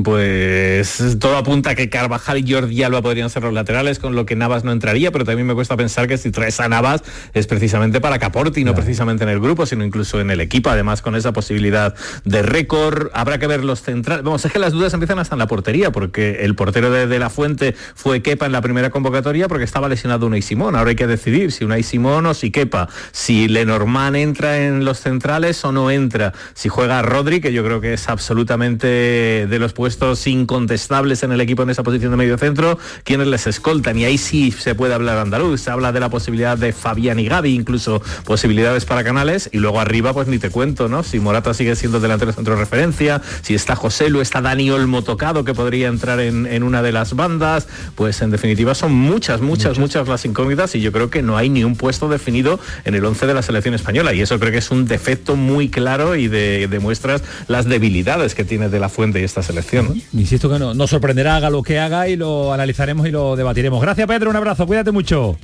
[SPEAKER 14] pues todo apunta a que Carvajal y Jordi Alba podrían ser los laterales, con lo que Navas no entraría, pero también me cuesta pensar que si traes a Navas es precisamente para Caporte y no precisamente en el grupo, sino incluso en el equipo, además con esa posibilidad de récord. Habrá que ver los centrales. Vamos, es que las dudas empiezan hasta en la portería, porque el portero de, La Fuente fue Kepa en la primera convocatoria porque estaba lesionado Unai Simón. Ahora hay que decidir si Unai Simón o si Kepa. Si Lenormand entra en los centrales o no entra. Si juega Rodri, que yo creo que es absolutamente de los puestos incontestables en el equipo en esa posición de medio centro, quienes les escoltan. Y ahí sí se puede hablar andaluz. Se habla de la posibilidad de Fabián y Gaby, incluso posibilidades para Canales. Y luego arriba, pues ni te cuento, ¿no? Si Morata sigue siendo delantero centro de referencia, si está José Lu, está Dani Olmo tocado, que podría entrar en, una de las bandas. Pues en definitiva son muchas, muchas, muchas, las incógnitas y yo creo que no hay ni un puesto definido en el 11 de la selección española. Y eso creo que es un defecto muy claro y de, demuestras las debilidades que tiene de la fuente y esta selección.
[SPEAKER 1] Insisto que no, nos sorprenderá, haga lo que haga y lo analizaremos y lo debatiremos. Gracias Pedro, un abrazo, cuídate mucho.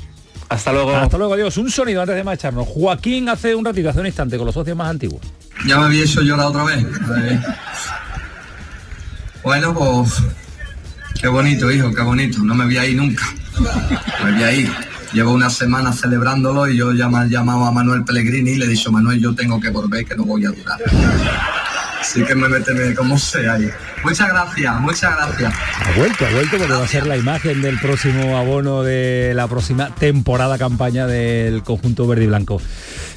[SPEAKER 14] Hasta luego.
[SPEAKER 1] Hasta luego, adiós. Un sonido antes de marcharnos. Joaquín hace un ratito, hace un instante, con los socios más antiguos.
[SPEAKER 15] Ya me había hecho llorar otra vez. Bueno, pues qué bonito, hijo, qué bonito. No me voy a ir nunca. Me voy a ir. Llevo una semana celebrándolo y yo ya me he llamado a Manuel Pellegrini y le he dicho, Manuel, yo tengo que volver, que no voy a durar. Así que me méteme como sea ahí. Muchas gracias, muchas gracias.
[SPEAKER 1] Ha vuelto, ha vuelto porque va a ser la imagen del próximo abono de la próxima temporada campaña del conjunto verde y blanco.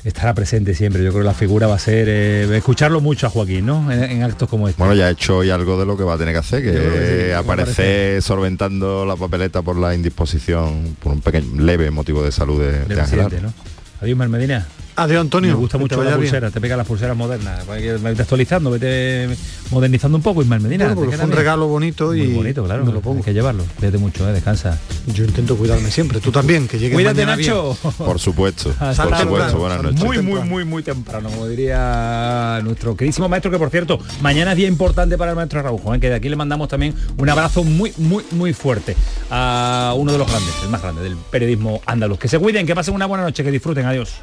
[SPEAKER 1] Estará presente siempre. Yo creo que la figura va a ser eh, escucharlo mucho a Joaquín, ¿no? En, actos como este.
[SPEAKER 4] Bueno, ya ha hecho hoy algo de lo que va a tener que hacer, que, aparece solventando la papeleta por la indisposición, por un pequeño leve motivo de salud de, de,
[SPEAKER 1] ¿no? Adiós, Mermedina.
[SPEAKER 3] Adiós, Antonio.
[SPEAKER 1] Me gusta mucho la pulsera, te pega las pulseras modernas. Vete actualizando, vete modernizando un poco, Ismael Medina.
[SPEAKER 3] Bueno, fue un regalo bonito y
[SPEAKER 1] bonito, claro. Me lo pongo. Hay que llevarlo. Cuídate mucho, eh, descansa.
[SPEAKER 3] Yo intento cuidarme siempre. Tú también, que llegues
[SPEAKER 1] Cuídate, Nacho.
[SPEAKER 4] Por supuesto. por supuesto, buenas noches.
[SPEAKER 1] Muy, muy, muy, muy temprano, como diría nuestro queridísimo maestro, que por cierto, mañana es día importante para el maestro Araujo, ¿eh? que de aquí le mandamos también un abrazo muy, muy, muy fuerte a uno de los grandes, el más grande del periodismo andaluz. Que se cuiden, que pasen una buena noche, que disfruten. Adiós.